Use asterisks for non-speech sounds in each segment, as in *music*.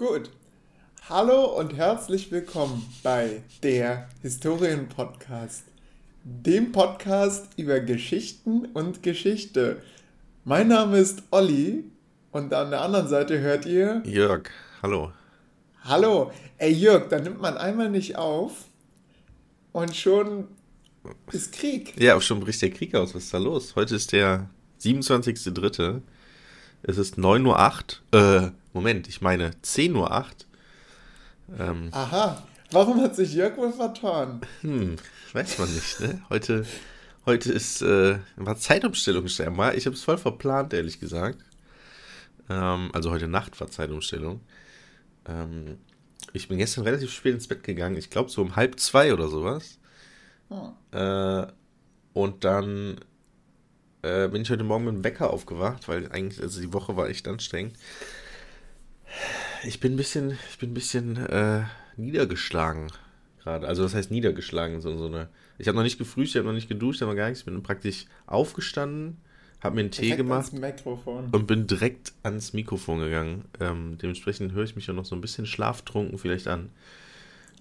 Gut. Hallo und herzlich willkommen bei der Historien-Podcast, dem Podcast über Geschichten und Geschichte. Mein Name ist Olli und an der anderen Seite hört ihr Jörg. Hallo. Hallo. Ey Jörg, da nimmt man einmal nicht auf und schon ist Krieg. Ja, schon bricht der Krieg aus. Was ist da los? Heute ist der 27.3. Es ist 9.08 Uhr. Äh, Moment, ich meine 10.08 Uhr. Ähm, Aha. Warum hat sich Jörg wohl vertan? Hm, weiß man nicht, ne? Heute, heute ist, äh, war Zeitumstellung scheinbar. Ich habe es voll verplant, ehrlich gesagt. Ähm, also heute Nacht war Zeitumstellung. Ähm, ich bin gestern relativ spät ins Bett gegangen. Ich glaube so um halb zwei oder sowas. Oh. Äh, und dann äh, bin ich heute Morgen mit dem Wecker aufgewacht, weil eigentlich, also die Woche war echt anstrengend. Ich bin ein bisschen, ich bin ein bisschen äh, niedergeschlagen gerade. Also das heißt niedergeschlagen, so, so eine. Ich habe noch nicht gefrühstückt, ich habe noch nicht geduscht, aber gar nichts. Ich bin praktisch aufgestanden, habe mir einen Tee gemacht und bin direkt ans Mikrofon gegangen. Ähm, dementsprechend höre ich mich ja noch so ein bisschen schlaftrunken vielleicht an.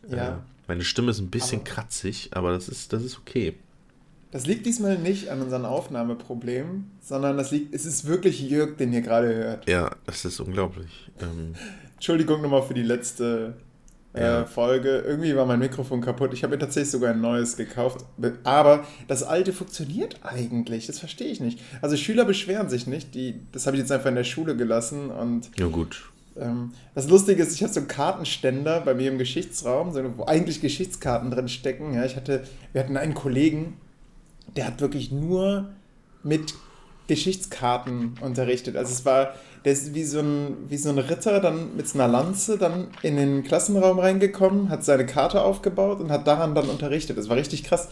Ja. Äh, meine Stimme ist ein bisschen aber kratzig, aber das ist, das ist okay. Das liegt diesmal nicht an unseren Aufnahmeproblemen, sondern das liegt, es ist wirklich Jörg, den ihr gerade hört. Ja, das ist unglaublich. Ähm, Entschuldigung nochmal für die letzte äh, ja. Folge. Irgendwie war mein Mikrofon kaputt. Ich habe mir tatsächlich sogar ein neues gekauft. Aber das alte funktioniert eigentlich. Das verstehe ich nicht. Also Schüler beschweren sich nicht. Die, das habe ich jetzt einfach in der Schule gelassen. Und ja gut. Ähm, das Lustige ist, ich habe so einen Kartenständer bei mir im Geschichtsraum, wo eigentlich Geschichtskarten drin stecken. Ja, ich hatte, wir hatten einen Kollegen, der hat wirklich nur mit Geschichtskarten unterrichtet. Also es war, der ist wie so ein, wie so ein Ritter dann mit einer Lanze dann in den Klassenraum reingekommen, hat seine Karte aufgebaut und hat daran dann unterrichtet. Das war richtig krass.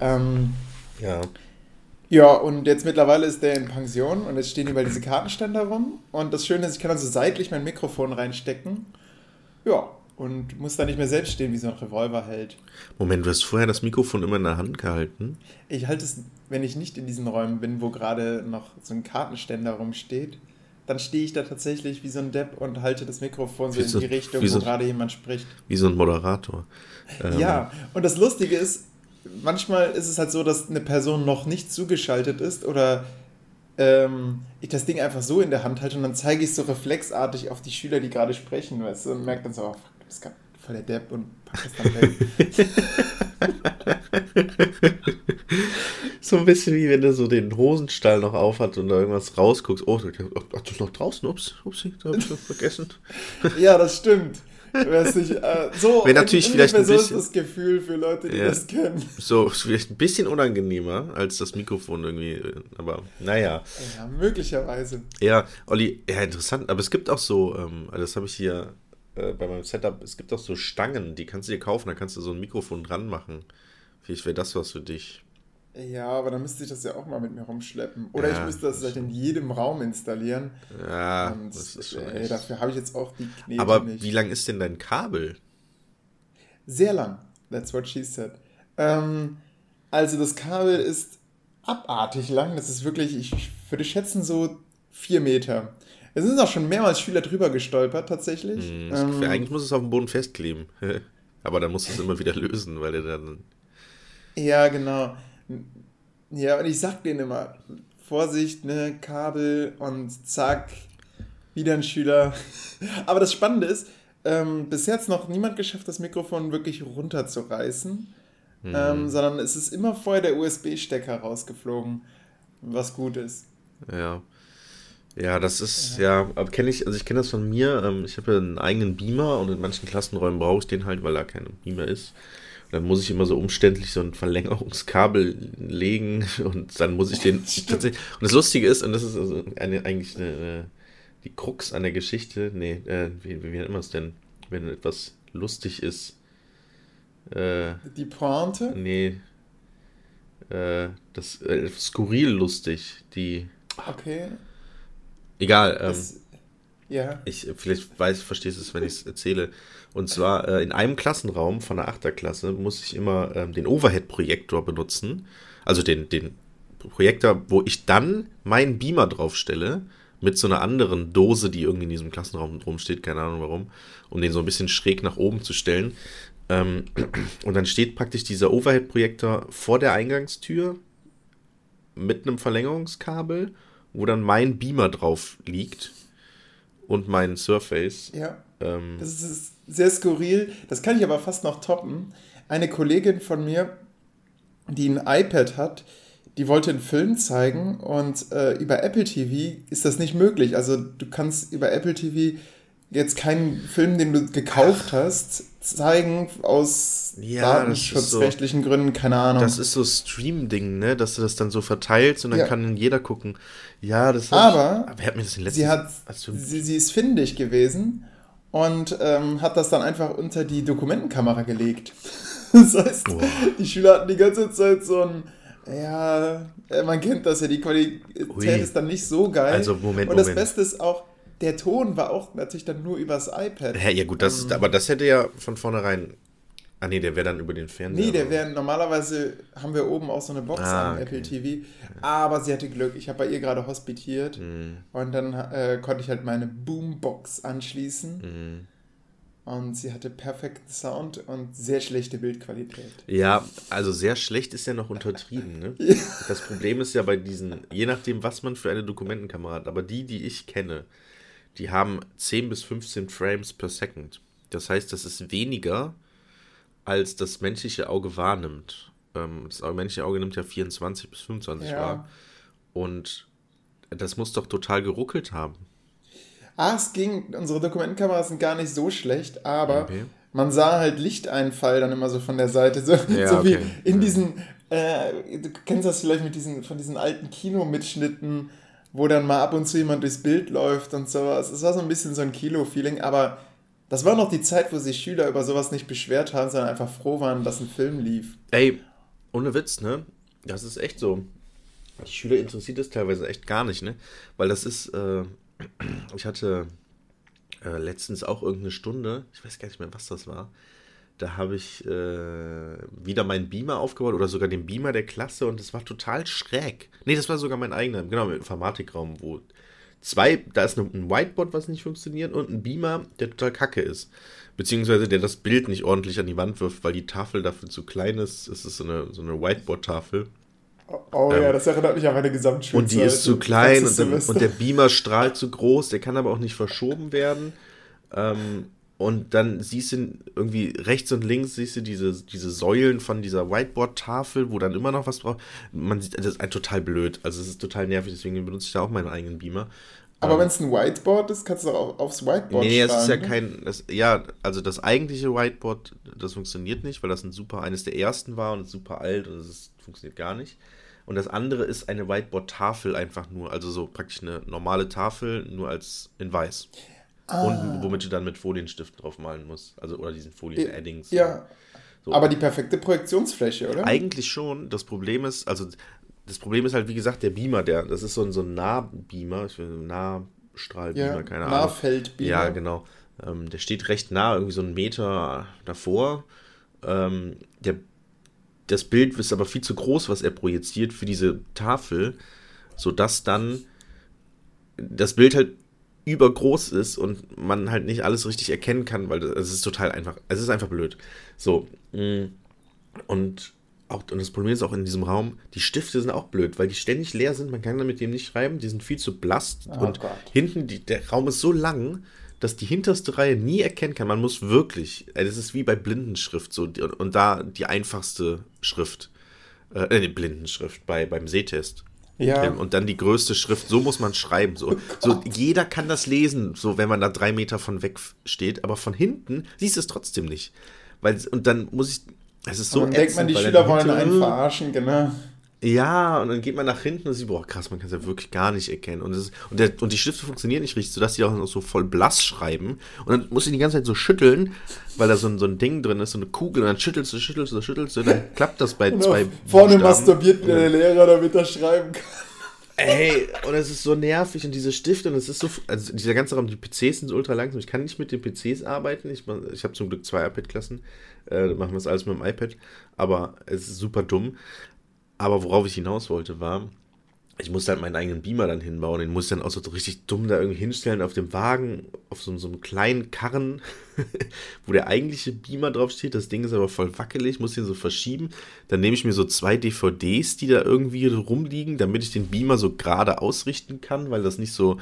Ähm, ja. Ja, und jetzt mittlerweile ist der in Pension und jetzt stehen überall diese Kartenständer rum. Und das Schöne ist, ich kann dann so seitlich mein Mikrofon reinstecken. Ja, und muss da nicht mehr selbst stehen, wie so ein Revolver hält. Moment, du hast vorher das Mikrofon immer in der Hand gehalten? Ich halte es, wenn ich nicht in diesen Räumen bin, wo gerade noch so ein Kartenständer rumsteht, dann stehe ich da tatsächlich wie so ein Depp und halte das Mikrofon so, so in die Richtung, so, wo gerade jemand spricht. Wie so ein Moderator. Ähm. Ja, und das Lustige ist, manchmal ist es halt so, dass eine Person noch nicht zugeschaltet ist oder ähm, ich das Ding einfach so in der Hand halte und dann zeige ich es so reflexartig auf die Schüler, die gerade sprechen, weißt du, und merke dann so, oh, bist gerade voll der Depp und pack das dann weg. *laughs* so ein bisschen wie wenn du so den Hosenstall noch aufhat und da irgendwas rausguckst. Oh, ach, du bist noch draußen? Ups, ups, da hab ich noch vergessen. *laughs* ja, das stimmt. Nicht, äh, so Wäre natürlich vielleicht ein bisschen, das Gefühl für Leute, die ja, das kennen. So, vielleicht ein bisschen unangenehmer als das Mikrofon irgendwie, aber naja. Ja, möglicherweise. Ja, Olli, ja, interessant, aber es gibt auch so, ähm, das habe ich hier äh, bei meinem Setup, es gibt auch so Stangen, die kannst du dir kaufen, da kannst du so ein Mikrofon dran machen. Vielleicht wäre das was für dich. Ja, aber dann müsste ich das ja auch mal mit mir rumschleppen. Oder ja, ich müsste das, das in jedem Raum installieren. Ja, Und, das ist schon ey, Dafür habe ich jetzt auch die Knete Aber nicht. wie lang ist denn dein Kabel? Sehr lang. That's what she said. Ähm, also das Kabel ist abartig lang. Das ist wirklich, ich würde schätzen, so vier Meter. Es sind auch schon mehrmals Schüler drüber gestolpert, tatsächlich. Mm, ähm, eigentlich muss es auf dem Boden festkleben. *laughs* Aber dann musst du es immer wieder lösen, weil der dann. Ja, genau. Ja, und ich sag denen immer, Vorsicht, ne, Kabel und zack, wieder ein Schüler. *laughs* Aber das Spannende ist, ähm, bisher hat es noch niemand geschafft, das Mikrofon wirklich runterzureißen, mhm. ähm, sondern es ist immer vorher der USB-Stecker rausgeflogen, was gut ist. Ja. Ja, das ist, ja, aber kenne ich, also ich kenne das von mir, ähm, ich habe ja einen eigenen Beamer und in manchen Klassenräumen brauche ich den halt, weil da kein Beamer ist. Und dann muss ich immer so umständlich so ein Verlängerungskabel legen *laughs* und dann muss ich den *laughs* tatsächlich. Und das Lustige ist, und das ist also eine, eigentlich eine, eine, die Krux an der Geschichte, nee, äh, wie, wie nennt man es denn, wenn etwas lustig ist? Äh, die Pointe? Nee. Äh, das äh, skurril lustig, die. Okay. Egal. Ähm, das, ja. Ich, vielleicht weiß, verstehst du es, wenn ich es erzähle. Und zwar äh, in einem Klassenraum von der Achterklasse muss ich immer ähm, den Overhead-Projektor benutzen. Also den, den Projektor, wo ich dann meinen Beamer draufstelle, mit so einer anderen Dose, die irgendwie in diesem Klassenraum rumsteht, keine Ahnung warum, um den so ein bisschen schräg nach oben zu stellen. Ähm, *clears throat* und dann steht praktisch dieser Overhead-Projektor vor der Eingangstür mit einem Verlängerungskabel, wo dann mein Beamer drauf liegt und mein Surface. Ja. Ähm, das ist sehr skurril. Das kann ich aber fast noch toppen. Eine Kollegin von mir, die ein iPad hat, die wollte einen Film zeigen und äh, über Apple TV ist das nicht möglich. Also du kannst über Apple TV jetzt keinen Film, den du gekauft hast, zeigen aus ja, datenschutzrechtlichen so, Gründen, keine Ahnung. Das ist so Stream-Ding, ne? Dass du das dann so verteilst und dann ja. kann jeder gucken. Ja, das Aber, ich, wer hat mir das in letzten, sie, hat, sie, sie ist findig gewesen und ähm, hat das dann einfach unter die Dokumentenkamera gelegt. *laughs* das heißt, Boah. die Schüler hatten die ganze Zeit so ein ja, man kennt das ja, die Qualität Ui. ist dann nicht so geil. Also Moment, Und das Moment. Beste ist auch, der Ton war auch natürlich dann nur übers iPad. Ja, ja gut, das, um, aber das hätte ja von vornherein. Ah nee, der wäre dann über den Fernseher. Nee, der wäre normalerweise haben wir oben auch so eine Box ah, am okay. Apple TV. Aber sie hatte Glück. Ich habe bei ihr gerade hospitiert mm. und dann äh, konnte ich halt meine Boombox anschließen. Mm. Und sie hatte perfekten Sound und sehr schlechte Bildqualität. Ja, also sehr schlecht ist ja noch untertrieben. Ne? *laughs* ja. Das Problem ist ja bei diesen, je nachdem, was man für eine Dokumentenkamera hat, aber die, die ich kenne, die haben 10 bis 15 Frames per Second. Das heißt, das ist weniger, als das menschliche Auge wahrnimmt. Ähm, das menschliche Auge nimmt ja 24 bis 25 ja. wahr. Und das muss doch total geruckelt haben. Ah, es ging, unsere Dokumentenkameras sind gar nicht so schlecht, aber okay. man sah halt Lichteinfall dann immer so von der Seite. So, ja, so wie in diesen, äh, du kennst das vielleicht mit diesen, von diesen alten Kinomitschnitten, wo dann mal ab und zu jemand durchs Bild läuft und sowas. Es war so ein bisschen so ein Kilo-Feeling, aber das war noch die Zeit, wo sich Schüler über sowas nicht beschwert haben, sondern einfach froh waren, dass ein Film lief. Ey, ohne Witz, ne? Das ist echt so. Die Schüler interessiert das teilweise echt gar nicht, ne? Weil das ist, äh, *clears throat* ich hatte äh, letztens auch irgendeine Stunde, ich weiß gar nicht mehr, was das war, da habe ich äh, wieder meinen Beamer aufgebaut oder sogar den Beamer der Klasse und es war total schräg. Nee, das war sogar mein eigener, genau, im Informatikraum, wo zwei, da ist ein Whiteboard, was nicht funktioniert und ein Beamer, der total kacke ist. Beziehungsweise der das Bild nicht ordentlich an die Wand wirft, weil die Tafel dafür zu klein ist. Es ist so eine, so eine Whiteboard-Tafel. Oh, oh ähm, ja, das erinnert mich an meine Gesamtschulzeit. Und die ist zu klein und, und, der Beamer strahlt zu groß, der kann aber auch nicht verschoben werden. Ähm, und dann siehst du irgendwie rechts und links siehst du diese, diese Säulen von dieser Whiteboard-Tafel, wo dann immer noch was braucht. Man sieht, das ist ein total blöd. Also es ist total nervig, deswegen benutze ich da auch meinen eigenen Beamer. Aber ähm, wenn es ein Whiteboard ist, kannst du auch aufs Whiteboard Nee, es ist ja kein. Das, ja, also das eigentliche Whiteboard, das funktioniert nicht, weil das ein super, eines der ersten war und ist super alt und es funktioniert gar nicht. Und das andere ist eine Whiteboard-Tafel einfach nur, also so praktisch eine normale Tafel, nur als in weiß. Ah. Und womit du dann mit Folienstiften drauf malen musst. Also, oder diesen Folien-Addings. Ja. So. Aber die perfekte Projektionsfläche, oder? Eigentlich schon. Das Problem ist, also, das Problem ist halt, wie gesagt, der Beamer, der, das ist so ein, so ein Nahbeamer, ich will Nahstrahlbeamer, ja, keine Ahnung. Nahfeldbeamer. Ja, genau. Ähm, der steht recht nah, irgendwie so einen Meter davor. Ähm, der, das Bild ist aber viel zu groß, was er projiziert für diese Tafel, sodass dann das Bild halt übergroß ist und man halt nicht alles richtig erkennen kann, weil es ist total einfach, es ist einfach blöd. So. Mm, und auch, und das Problem ist auch in diesem Raum, die Stifte sind auch blöd, weil die ständig leer sind, man kann damit dem nicht schreiben, die sind viel zu blass oh und Gott. hinten, die, der Raum ist so lang, dass die hinterste Reihe nie erkennen kann. Man muss wirklich, äh, das ist wie bei Blindenschrift so, und da die einfachste Schrift, äh, die Blindenschrift bei, beim Sehtest. Ja. Ähm, und dann die größte Schrift, so muss man schreiben. So. Oh so, jeder kann das lesen, so wenn man da drei Meter von weg steht, aber von hinten siehst du es trotzdem nicht. Weil, und dann muss ich. Es ist so. Und dann ätzend, denkt man, die Schüler wollen einen verarschen, genau. Ja, und dann geht man nach hinten und sieht, boah, krass, man kann es ja wirklich gar nicht erkennen. Und, ist, und, der, und die Stifte funktionieren nicht richtig, sodass die auch noch so voll blass schreiben. Und dann muss ich die ganze Zeit so schütteln, weil da so ein, so ein Ding drin ist, so eine Kugel. Und dann schüttelst du, schüttelst du, schüttelst du, dann klappt das bei genau. zwei. Vorne masturbiert mir der Lehrer, damit er schreiben kann. Ey, und es ist so nervig und diese Stifte und es ist so, also dieser ganze Raum, die PCs sind so ultra langsam. Ich kann nicht mit den PCs arbeiten. Ich, ich habe zum Glück zwei iPad-Klassen. Äh, machen wir das alles mit dem iPad. Aber es ist super dumm. Aber worauf ich hinaus wollte, war, ich musste halt meinen eigenen Beamer dann hinbauen. Den musste ich dann auch so richtig dumm da irgendwie hinstellen auf dem Wagen, auf so, so einem kleinen Karren, *laughs* wo der eigentliche Beamer drauf steht. Das Ding ist aber voll wackelig, muss den so verschieben. Dann nehme ich mir so zwei DVDs, die da irgendwie rumliegen, damit ich den Beamer so gerade ausrichten kann, weil das nicht so.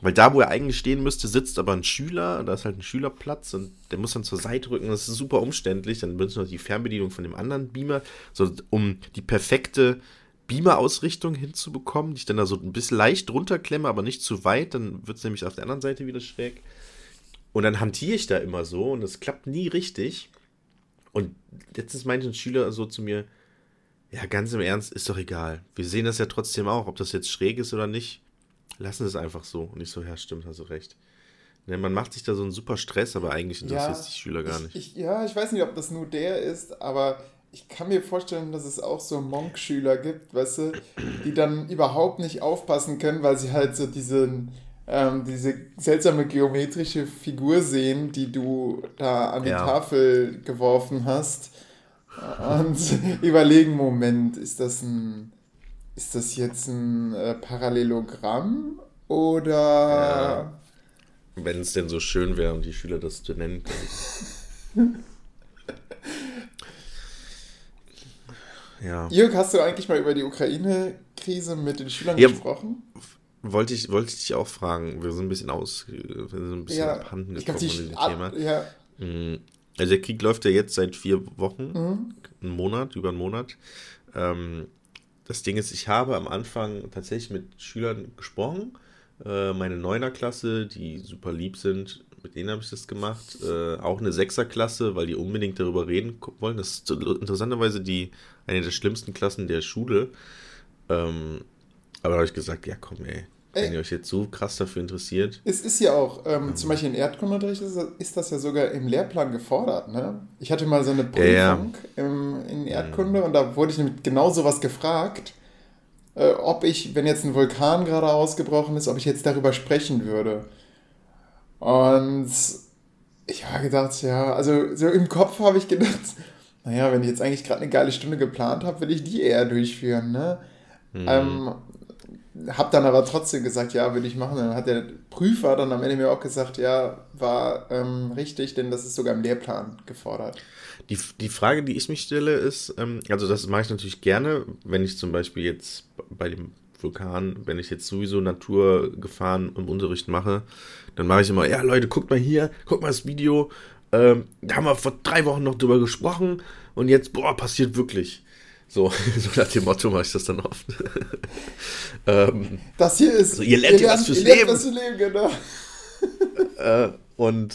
Weil da, wo er eigentlich stehen müsste, sitzt aber ein Schüler, da ist halt ein Schülerplatz und der muss dann zur Seite rücken. Das ist super umständlich. Dann benutzt man die Fernbedienung von dem anderen Beamer, so um die perfekte Beamer-Ausrichtung hinzubekommen, die ich dann da so ein bisschen leicht runterklemme, aber nicht zu weit, dann wird es nämlich auf der anderen Seite wieder schräg. Und dann hantiere ich da immer so und es klappt nie richtig. Und letztens meinte ein Schüler so zu mir, ja, ganz im Ernst, ist doch egal. Wir sehen das ja trotzdem auch, ob das jetzt schräg ist oder nicht. Lassen es einfach so. Und ich so, ja, stimmt, hast du recht. Ne, man macht sich da so einen super Stress, aber eigentlich interessiert ja, die Schüler gar nicht. Ich, ja, ich weiß nicht, ob das nur der ist, aber ich kann mir vorstellen, dass es auch so Monk-Schüler gibt, weißt du, die dann überhaupt nicht aufpassen können, weil sie halt so diesen, ähm, diese seltsame geometrische Figur sehen, die du da an die ja. Tafel geworfen hast. Und *laughs* überlegen, Moment, ist das ein, ist das jetzt ein äh, Parallelogramm oder... Ja. Wenn es denn so schön wäre und die Schüler das zu nennen können. *laughs* Ja. Jörg, hast du eigentlich mal über die Ukraine-Krise mit den Schülern ja, gesprochen? Wollte ich, wollte ich dich auch fragen. Wir sind ein bisschen aus, wir sind ein bisschen ja, abhanden gekommen von dem Thema. Ja. Mm, also der Krieg läuft ja jetzt seit vier Wochen, mhm. einen Monat, über einen Monat. Ähm, das Ding ist, ich habe am Anfang tatsächlich mit Schülern gesprochen. Äh, meine Neuner-Klasse, die super lieb sind, mit denen habe ich das gemacht. Äh, auch eine Sechser-Klasse, weil die unbedingt darüber reden wollen. Das ist interessanterweise die eine der schlimmsten Klassen der Schule. Ähm, aber da habe ich gesagt, ja komm ey, wenn ihr euch jetzt so krass dafür interessiert. Es ist ja auch, ähm, ähm, zum Beispiel in Erdkundeunterricht ist, ist, das ja sogar im Lehrplan gefordert. Ne? Ich hatte mal so eine Prüfung ja, ja. Im, in Erdkunde mhm. und da wurde ich nämlich genau sowas gefragt, äh, ob ich, wenn jetzt ein Vulkan gerade ausgebrochen ist, ob ich jetzt darüber sprechen würde. Und ich habe gedacht, ja, also so im Kopf habe ich gedacht, *laughs* naja, wenn ich jetzt eigentlich gerade eine geile Stunde geplant habe, will ich die eher durchführen, ne? Mhm. Ähm, hab dann aber trotzdem gesagt, ja, will ich machen. Dann hat der Prüfer dann am Ende mir auch gesagt, ja, war ähm, richtig, denn das ist sogar im Lehrplan gefordert. Die, die Frage, die ich mich stelle, ist, ähm, also das mache ich natürlich gerne, wenn ich zum Beispiel jetzt bei dem Vulkan, wenn ich jetzt sowieso Naturgefahren im Unterricht mache, dann mache ich immer, ja Leute, guckt mal hier, guckt mal das Video, ähm, da haben wir vor drei Wochen noch drüber gesprochen und jetzt, boah, passiert wirklich. So, *laughs* so nach dem Motto mache ich das dann oft. *laughs* ähm, das hier ist. Also ihr lernt ihr was fürs Leben. Was Leben genau. *laughs* äh, und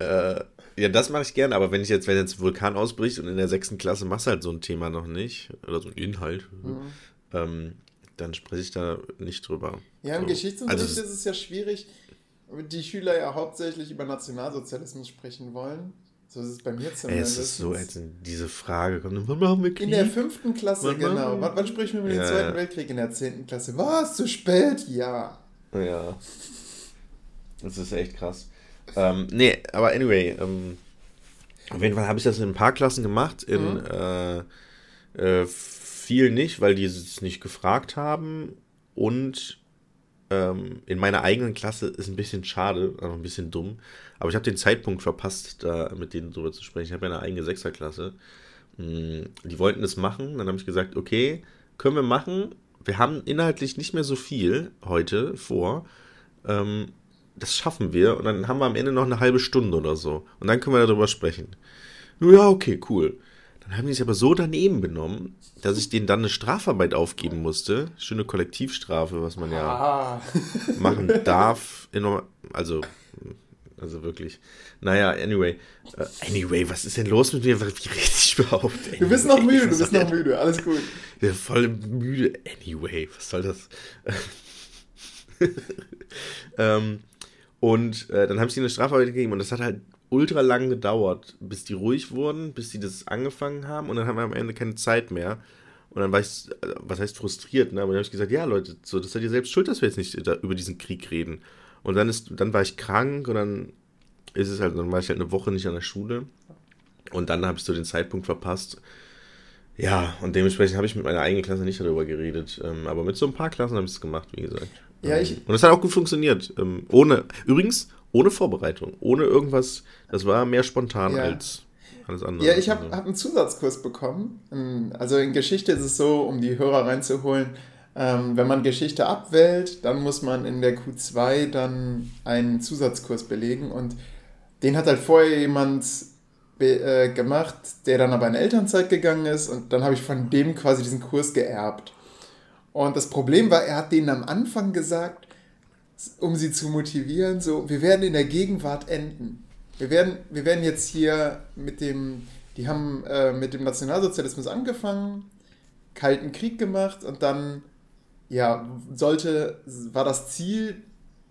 äh, ja, das mache ich gerne, aber wenn ich jetzt, wenn jetzt Vulkan ausbricht und in der sechsten Klasse machst halt so ein Thema noch nicht, oder so ein Inhalt, mhm. ähm, dann spreche ich da nicht drüber. Ja, im so. Geschichtsunterricht also, ist es ja schwierig, die Schüler ja hauptsächlich über Nationalsozialismus sprechen wollen. So ist es bei mir zumindest. Es ist so, als diese Frage kommt, wann machen wir Krieg? In der fünften Klasse, wann genau. Wann, wann, sprechen wir über ja, den Zweiten. Weltkrieg in der zehnten Klasse? Was? Zu spät? Ja. Ja. Das ist echt krass. ähm, nee, aber anyway, ähm, auf jeden Fall habe ich das in ein paar Klassen gemacht. In mhm. äh, äh, viel nicht, weil die es nicht gefragt haben. Und ähm, in meiner eigenen Klasse ist ein bisschen schade, also ein bisschen dumm. Aber ich habe den Zeitpunkt verpasst, da mit denen drüber zu sprechen. Ich habe ja eine eigene Sechserklasse. Mm, die wollten das machen. Dann habe ich gesagt, okay, können wir machen. Wir haben inhaltlich nicht mehr so viel heute vor. Ähm, das schaffen wir. Und dann haben wir am Ende noch eine halbe Stunde oder so. Und dann können wir darüber sprechen. Ja, okay, cool. Dann haben die sich aber so daneben benommen, dass ich denen dann eine Strafarbeit aufgeben musste. Schöne Kollektivstrafe, was man ja ah. machen darf. Also, also wirklich. Naja, anyway. Uh, anyway, was ist denn los mit mir? Wie rede ich überhaupt? Anyway, du bist noch müde, du bist noch müde. Alles gut. Bin voll müde. Anyway, was soll das? *laughs* ähm, und äh, dann habe ich denen eine Strafarbeit gegeben und das hat halt ultra lang gedauert, bis die ruhig wurden, bis die das angefangen haben und dann haben wir am Ende keine Zeit mehr. Und dann war ich, was heißt frustriert, ne? Aber dann habe ich gesagt, ja Leute, so, das seid ihr selbst schuld, dass wir jetzt nicht über diesen Krieg reden. Und dann ist, dann war ich krank und dann ist es halt, dann war ich halt eine Woche nicht an der Schule. Und dann habe ich so den Zeitpunkt verpasst, Ja, und dementsprechend habe ich mit meiner eigenen Klasse nicht darüber geredet. Ähm, aber mit so ein paar Klassen habe ich es gemacht, wie gesagt. Ja, ich- und es hat auch gut funktioniert. Ähm, ohne, übrigens, ohne Vorbereitung, ohne irgendwas. Das war mehr spontan Ja. als alles andere. Ja, ich habe Also, hab einen Zusatzkurs bekommen. Ähm, Also in Geschichte ist es so, um die Hörer reinzuholen, ähm, wenn man Geschichte abwählt, dann muss man in der Q2 dann einen Zusatzkurs belegen und den hat halt vorher jemand äh, gemacht, der dann aber in Elternzeit gegangen ist und dann habe ich von dem quasi diesen Kurs geerbt. Und das Problem war, er hat denen am Anfang gesagt, um sie zu motivieren, so, wir werden in der Gegenwart enden. Wir werden, wir werden jetzt hier mit dem, die haben äh, mit dem Nationalsozialismus angefangen, Kalten Krieg gemacht und dann, ja, sollte, war das Ziel,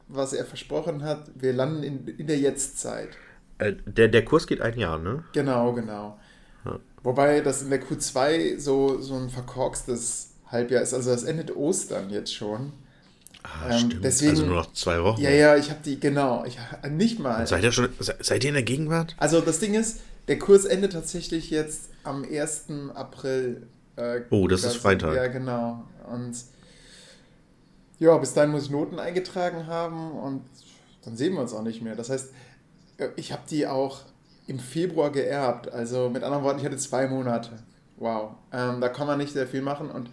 was er versprochen hat, wir landen in, in der Jetztzeit. äh, der, der Kurs geht ein Jahr, ne? Genau, genau. Ja. Wobei das in der Q2 so, so ein verkorkstes Halbjahr ist. Also das endet Ostern jetzt schon. Ah, Ähm, stimmt. deswegen- also nur noch zwei Wochen. Ja, ja, ich habe die, genau, ich nicht mal. Seid ihr schon, se- seid ihr in der Gegenwart? Also das Ding ist, der Kurs endet tatsächlich jetzt am 1. April. Äh, Oh, das ist. Freitag. Ja, genau. Und ja, bis dahin muss ich Noten eingetragen haben und dann sehen wir uns auch nicht mehr. Das heißt, äh, ich habe die auch im Februar geerbt. Also mit anderen Worten, ich hatte zwei Monate. Wow. Ähm, da kann man nicht sehr viel machen. Und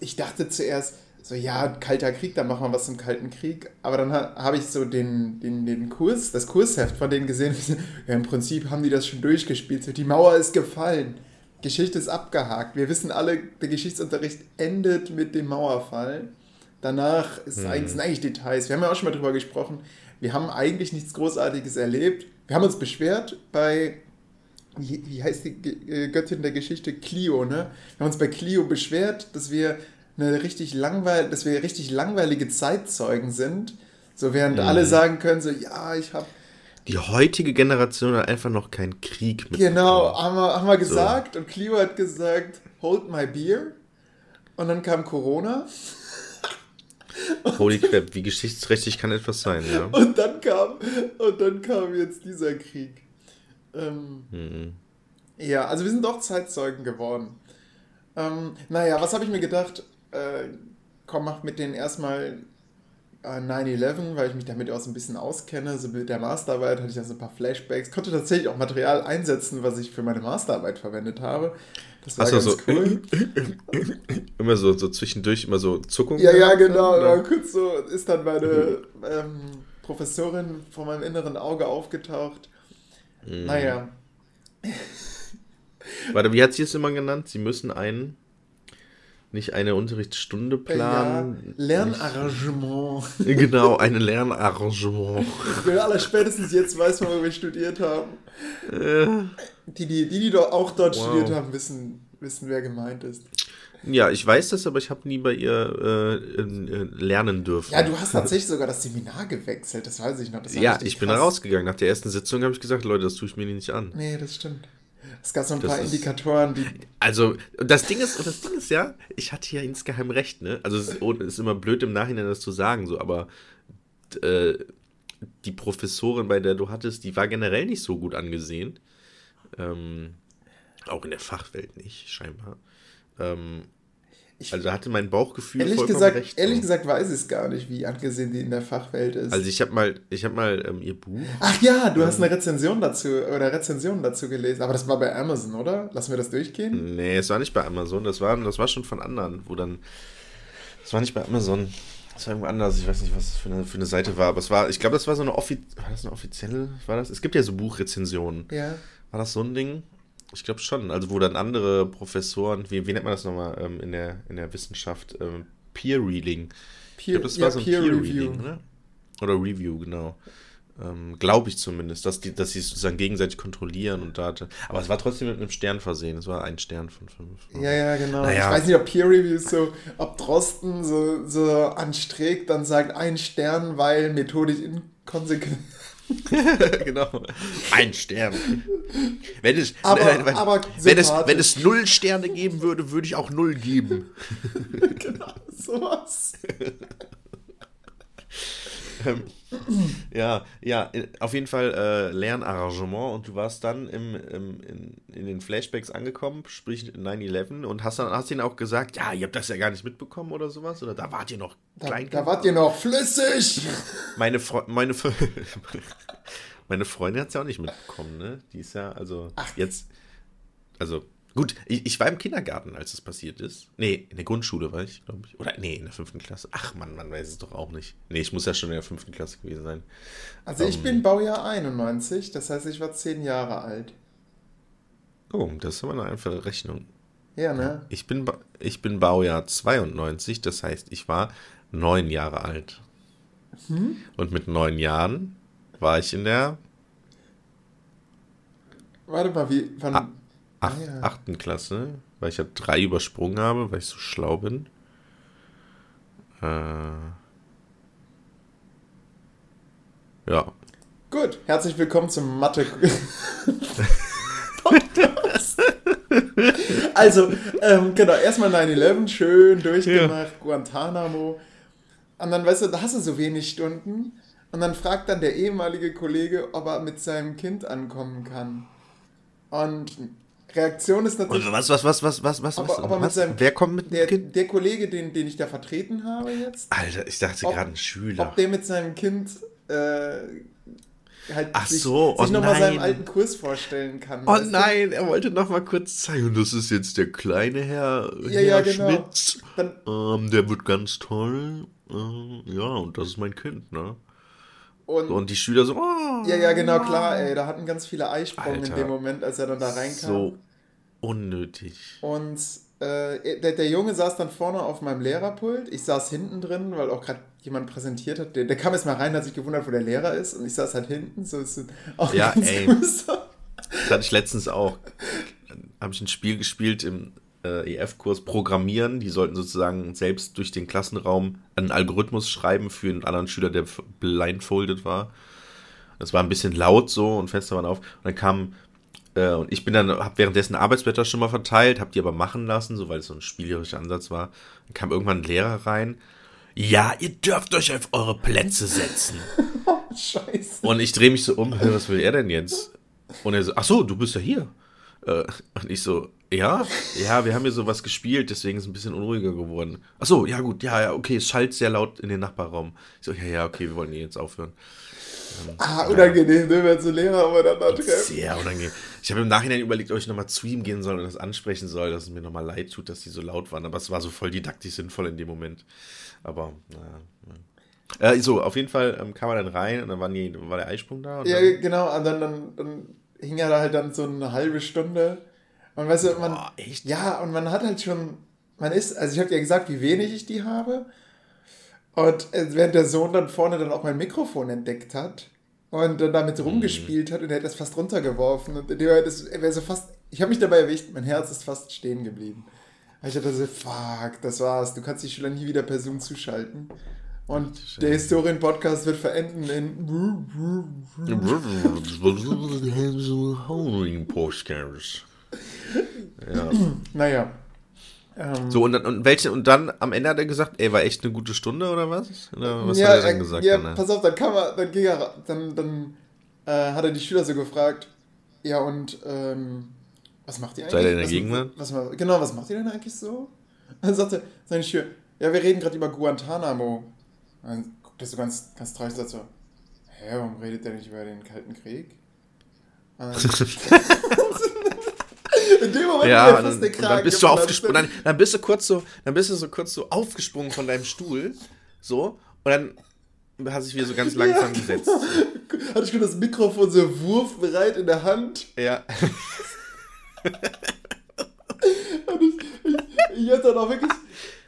ich dachte zuerst, so ja, Kalter Krieg, dann machen wir was zum Kalten Krieg. Aber dann ha habe ich so den, den, den Kurs, das Kursheft von denen gesehen. *laughs* Ja, im Prinzip haben die das schon durchgespielt. So, die Mauer ist gefallen. Geschichte ist abgehakt. Wir wissen alle, der Geschichtsunterricht endet mit dem Mauerfall. Danach ist Mhm. eigentlich, sind eigentlich Details. Wir haben ja auch schon mal drüber gesprochen. Wir haben eigentlich nichts Großartiges erlebt. Wir haben uns beschwert bei, wie, wie heißt die äh, Göttin der Geschichte? Clio, ne? Wir haben uns bei Clio beschwert, dass wir eine richtig langweil dass wir richtig langweilige Zeitzeugen sind. So während Mhm. alle sagen können, so, ja, ich habe Die heutige Generation hat einfach noch keinen Krieg mit. Genau, haben wir, haben wir gesagt und Clio hat gesagt, hold my beer. Und dann kam Corona Holy crap, wie geschichtsträchtig kann etwas sein, ja? und dann kam, und dann kam jetzt dieser Krieg. Ähm, Mhm. ja, also wir sind doch Zeitzeugen geworden. Ähm, naja, was habe ich mir gedacht? Äh, komm, mach mit denen erstmal äh, 9-11, weil ich mich damit auch so ein bisschen auskenne. So mit der Masterarbeit hatte ich ja so ein paar Flashbacks. Konnte tatsächlich auch Material einsetzen, was ich für meine Masterarbeit verwendet habe. Das war du ganz so cool. *laughs* immer so, so zwischendurch immer so Zuckungen? Ja, ja, genau. oder? Kurz so ist dann meine ähm, Professorin vor meinem inneren Auge aufgetaucht. Mhm. Naja, Warte, wie hat sie es immer genannt? Sie müssen einen, nicht eine Unterrichtsstunde ja, planen. Lernarrangement. Nicht- *laughs* Genau, ein Lernarrangement. Ja, aller spätestens jetzt weiß man, wo wir studiert haben. Äh, Die, die, die, die auch dort Wow. studiert haben, wissen, wissen, wer gemeint ist. ja, ich weiß das, aber ich habe nie bei ihr äh, äh, lernen dürfen. Ja, du hast tatsächlich sogar das Seminar gewechselt, das weiß ich noch. Ja, ich bin da krass. rausgegangen. Nach der ersten Sitzung habe ich gesagt, Leute, das tue ich mir nicht an. Nee, das stimmt. Es gab so ein Das paar ist- Indikatoren, die. Also, das Ding ist, das Ding ist ja, ich hatte ja insgeheim recht, ne? Also, es ist, es ist immer blöd im Nachhinein das zu sagen, so, aber äh, die Professorin, bei der du hattest, die war generell nicht so gut angesehen. Ähm, auch in der Fachwelt nicht, scheinbar. Ähm, Ich- also, hatte mein Bauchgefühl Ehrlich vollkommen gesagt, recht. ehrlich so. gesagt weiß ich es gar nicht, wie angesehen die in der Fachwelt ist. Also, ich habe mal, ich habe mal ähm, ihr Buch. Ach ja, du hast eine Rezension dazu oder Rezensionen dazu gelesen, aber das war bei Amazon, oder? Lassen wir das durchgehen? Nee, es war nicht bei Amazon, das war, das war schon von anderen, wo dann. Das war nicht bei Amazon. Das war irgendwo anders. Ich weiß nicht, was das für eine, für eine Seite war, aber es war, ich glaube, das war so eine offizielle. War das eine offizielle? War das? Es gibt ja so Buchrezensionen. Ja. War das so ein Ding? Ich glaube schon. Also, wo dann andere Professoren, wie, wie nennt man das nochmal ähm, in, der, in der Wissenschaft? Ähm, Peer Reading. Ich Peer, glaube, das ja, war so ein Peer, Peer, Review. Reading, ne? Oder Review, genau. Ähm, glaube ich zumindest, dass die, dass sie es sozusagen gegenseitig kontrollieren und da hatte. Aber es war trotzdem mit einem Stern versehen. Es war ein Stern von fünf. Ja, ja, genau. Naja. Ich weiß nicht, ob Peer Reviews so, ob Drosten so, so anstrebt, dann sagt ein Stern, weil methodisch inkonsequent. *laughs* genau. Ein Stern. Wenn es, Aber- nein, wenn, aber wenn, es, wenn es null Sterne geben würde, würde ich auch null geben. *laughs* genau, sowas. *laughs* ähm, *laughs* ja, ja, auf jeden Fall äh, Lernarrangement und du warst dann im, im, in, in den Flashbacks angekommen, sprich 9-11 und hast dann hast ihnen auch gesagt, ja, ihr habt das ja gar nicht mitbekommen oder sowas oder da wart ihr noch klein. Da, da wart ihr noch flüssig. Meine, Fre meine, *laughs* meine Freundin hat es ja auch nicht mitbekommen, ne? Die ist ja, also Ach. jetzt, also Gut, ich, ich, war im Kindergarten, als es passiert ist. Nee, in der Grundschule war ich, glaube ich. Oder nee, in der fünften Klasse. Ach man, man weiß es doch auch nicht. Nee, ich muss ja schon in der fünften Klasse gewesen sein. Also um, ich ähm, bin Baujahr 91, das heißt, ich war zehn Jahre alt. Oh, das ist aber eine einfache Rechnung. Ja, ne? Ich bin, ich bin Baujahr 92, das heißt, ich war neun Jahre alt. Hm? Und mit neun Jahren war ich in der. Warte mal, wie. Wann, ah, acht, ah, ja. achten Klasse, weil ich ja drei übersprungen habe, weil ich so schlau bin. Äh, ja. Gut, herzlich willkommen zum Mathe. *laughs* also, ähm, genau, erstmal 9-11, schön durchgemacht, ja. Guantanamo. Und dann, weißt du, da hast du so wenig Stunden. Und dann fragt dann der ehemalige Kollege, ob er mit seinem Kind ankommen kann. Und Reaktion ist natürlich. was, was, was, was, was, was, aber, aber was? Seinem, Wer kommt mit der, kind? der Kollege, den, den ich da vertreten habe jetzt. Alter, ich dachte gerade ein Schüler. Ob der mit seinem Kind äh, halt Ach sich, so, sich oh nochmal seinen alten Kurs vorstellen kann. Oh nein, du? er wollte nochmal kurz zeigen, das ist jetzt der kleine Herr, ja, Herr ja, genau. Schmitz. Dann, ähm, der wird ganz toll. Äh, ja, und das ist mein Kind, ne? Und, und, die Schüler so, oh, Ja, ja, genau, klar, ey. Da hatten ganz viele Eisprung in dem Moment, als er dann da reinkam. So unnötig. Und äh, der, der, Junge saß dann vorne auf meinem Lehrerpult. Ich saß hinten drin, weil auch gerade jemand präsentiert hat. Der, der kam jetzt mal rein, hat sich gewundert, wo der Lehrer ist. Und ich saß halt hinten. So ist auch ja, ey. *laughs* Das hatte ich letztens auch. Habe ich ein Spiel gespielt im äh, EF-Kurs Programmieren. Die sollten sozusagen selbst durch den Klassenraum einen Algorithmus schreiben für einen anderen Schüler, der blindfolded war. Das war ein bisschen laut so und Fenster waren auf. Und dann kam äh, und ich bin dann, habe währenddessen Arbeitsblätter schon mal verteilt, habe die aber machen lassen, so weil es so ein spielerischer Ansatz war. Dann kam irgendwann ein Lehrer rein. Ja, ihr dürft euch auf eure Plätze setzen. *laughs* Scheiße. Und ich drehe mich so um, was will er denn jetzt? Und er so, ach so, du bist ja hier. Äh, und ich so, ja, ja, wir haben hier sowas gespielt, deswegen ist es ein bisschen unruhiger geworden. Ach so, ja gut, ja, ja, okay, es schallt sehr laut in den Nachbarraum. Ich so, ja, ja, okay, wir wollen hier jetzt aufhören. Ähm, ah, unangenehm, ne, wenn so Lehrer aufeinander treffen. Sehr unangenehm. Ich habe im Nachhinein überlegt, ob ich nochmal zu ihm gehen soll und das ansprechen soll, dass es mir nochmal leid tut, dass die so laut waren. Aber es war so voll didaktisch sinnvoll in dem Moment. Aber, naja. Äh, so, auf jeden Fall ähm, kam er dann rein und dann waren die, war der Eisprung da. ja, dann, genau. Und dann, dann, dann hing er da halt dann so eine halbe Stunde. Und weißt du, man. Boah, echt? Ja, und man hat halt schon. Man ist, also ich habe dir gesagt, wie wenig ich die habe. Und äh, während der Sohn dann vorne dann auch mein Mikrofon entdeckt hat, und dann damit mhm. rumgespielt hat und er hat das fast runtergeworfen. Und das, er wäre so fast, ich habe mich dabei erwischt, mein Herz ist fast stehen geblieben. Ich dachte so, fuck, das war's, du kannst die Schüler nie wieder per Zoom zuschalten. Und Schön. der Historien-Podcast wird verenden in. Ja. *clears throat* Naja. Ähm, so, und, und, welche, und dann am Ende hat er gesagt, ey, war echt eine gute Stunde oder was? Oder was ja, hat er dann gesagt? Ja, dann, pass auf, dann kam er, dann ging er, dann, dann äh, hat er die Schüler so gefragt, ja, und ähm, was macht ihr eigentlich? Seid ihr in der Gegenwart? Was, was, genau, was macht ihr denn eigentlich so? *laughs* Dann sagte seine Schüler, ja, wir reden gerade über Guantanamo. Dann guckt er so ganz, ganz traurig und sagt so, hä, warum redet der nicht über den Kalten Krieg? *laughs* In dem Moment ja, dann, fast der Kragen dann bist du aufgesprungen. Dann, dann, bist du kurz so, dann bist du so kurz so aufgesprungen von deinem Stuhl, so und dann hast du dich wieder so ganz langsam ja, gesetzt. Genau. Hatte ich schon das Mikrofon so wurfbereit in der Hand. Ja. ich, ich, ich hatte dann auch wirklich,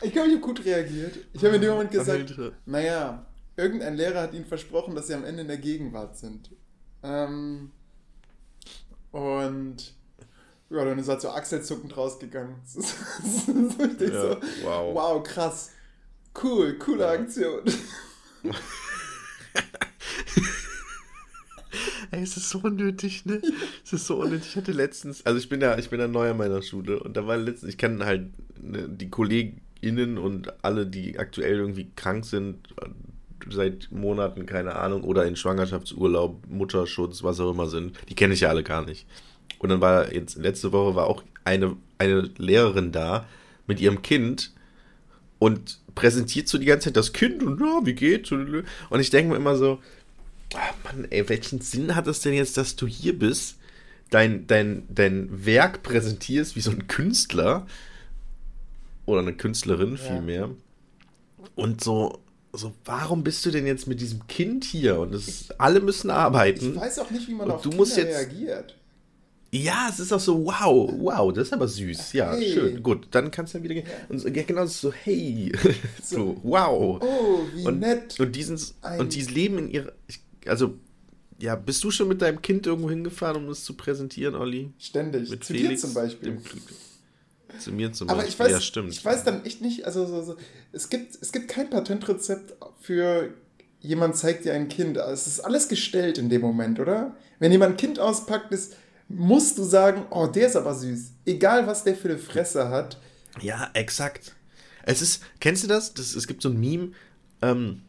ich glaube, ich habe gut reagiert. Ich habe in dem Moment gesagt, naja, irgendein Lehrer hat ihnen versprochen, dass sie am Ende in der Gegenwart sind. Ähm, und ja, dann ist er so achselzuckend rausgegangen. *laughs* so ja, so, wow. wow, krass. Cool, coole Aktion. *laughs* Ey, es ist so unnötig, ne? Es ist so unnötig. Ich hatte letztens, also ich bin ja, ich bin ja neu an meiner Schule und da war letztens, ich kenne halt ne, die KollegInnen und alle, die aktuell irgendwie krank sind, seit Monaten, keine Ahnung, oder in Schwangerschaftsurlaub, Mutterschutz, was auch immer sind. Die kenne ich ja alle gar nicht. Und dann war jetzt, letzte Woche war auch eine, eine Lehrerin da mit ihrem Kind und präsentiert so die ganze Zeit das Kind und ja, wie geht's? Und ich denke mir immer so, oh Mann, ey, welchen Sinn hat es denn jetzt, dass du hier bist, dein, dein, dein Werk präsentierst wie so ein Künstler oder eine Künstlerin vielmehr und so, so, warum bist du denn jetzt mit diesem Kind hier? Und das, alle müssen arbeiten. Ich weiß auch nicht, wie man auf du Kinder musst jetzt, reagiert. Ja, es ist auch so, wow, wow, das ist aber süß. Ja, Hey. schön, gut, dann kannst du dann wieder gehen. Und so, ja, genau so, hey, *laughs* so, So. wow. Oh, wie und, nett. Und, diesen, und die leben in ihrer, also, ja, bist du schon mit deinem Kind irgendwo hingefahren, um das zu präsentieren, Olli? Ständig. Mit Zu Felix? dir zum Beispiel. Zu mir zum Aber Beispiel. ich weiß, ja, stimmt. ich weiß dann echt nicht, also so, so, es, gibt, es gibt kein Patentrezept für jemand zeigt dir ein Kind. Also Es ist alles gestellt in dem Moment, oder? Wenn jemand ein Kind auspackt, ist, musst du sagen, oh, der ist aber süß. Egal, was der für eine Fresse hat. Ja, exakt. Es ist, kennst du das? das es gibt so ein Meme, ähm,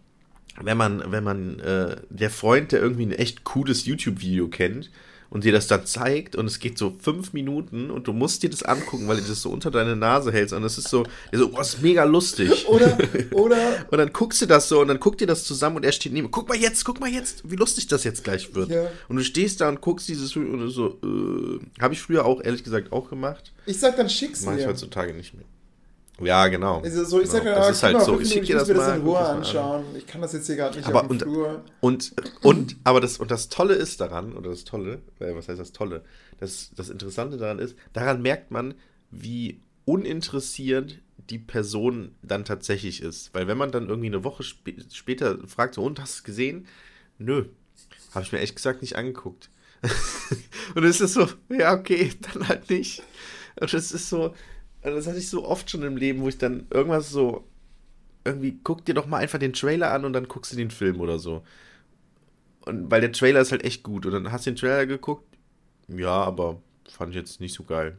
wenn man, wenn man, äh, der Freund, der irgendwie ein echt cooles YouTube-Video kennt und dir das dann zeigt und es geht so fünf Minuten und du musst dir das angucken, weil du das so unter deine Nase hältst und das ist so, so, oh, das ist mega lustig. *laughs* Oder, oder, *laughs* Und dann guckst du das so und dann guckt ihr das zusammen und er steht neben. Guck mal jetzt, guck mal jetzt, wie lustig das jetzt gleich wird. Ja. Und du stehst da und guckst dieses und so, äh, habe ich früher auch ehrlich gesagt auch gemacht. ich sag dann schick's Mache ich heutzutage nicht mehr. Ja, genau. Also so, ich sag genau. dann, ah, das ist halt so, ich schicke dir das mir mal. das in Ruhe das mal an. anschauen. Ich kann das jetzt hier gerade nicht Aber auf und- Flur. Und, und, aber das, und das Tolle ist daran, oder das Tolle, äh, was heißt das Tolle? Das, das Interessante daran ist, daran merkt man, wie uninteressiert die Person dann tatsächlich ist. Weil wenn man dann irgendwie eine Woche spä später fragt, so, und hast du es gesehen? Nö. Habe ich mir echt gesagt nicht angeguckt. *laughs* und es ist so, ja, okay, *laughs* dann halt nicht. Und es ist so, also das hatte ich so oft schon im Leben, wo ich dann irgendwas so, irgendwie, guck dir doch mal einfach den Trailer an und dann guckst du den Film oder so. Und weil der Trailer ist halt echt gut. Und dann hast du den Trailer geguckt, ja, aber fand ich jetzt nicht so geil.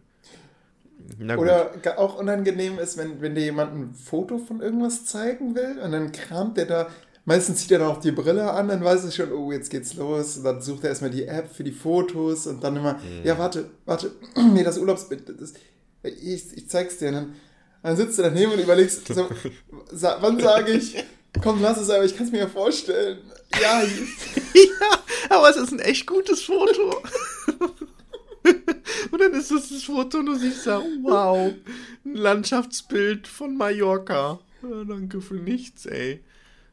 Oder auch unangenehm ist, wenn, wenn dir jemand ein Foto von irgendwas zeigen will und dann kramt der da, meistens zieht er dann auch die Brille an, dann weiß er schon, oh, jetzt geht's los. Und dann sucht er erstmal die App für die Fotos und dann immer, Mhm. ja, warte, warte, *clears throat* nee, das Urlaubsbild, das, ich, ich zeig's dir. Und dann, dann sitzt du daneben und überlegst, so, sa, wann sage ich, komm, lass es aber, ich kann es mir ja vorstellen. Ja, *laughs* ja, aber es ist ein echt gutes Foto. *laughs* und dann ist das das Foto und du siehst da, wow, ein Landschaftsbild von Mallorca. Ja, danke für nichts, ey.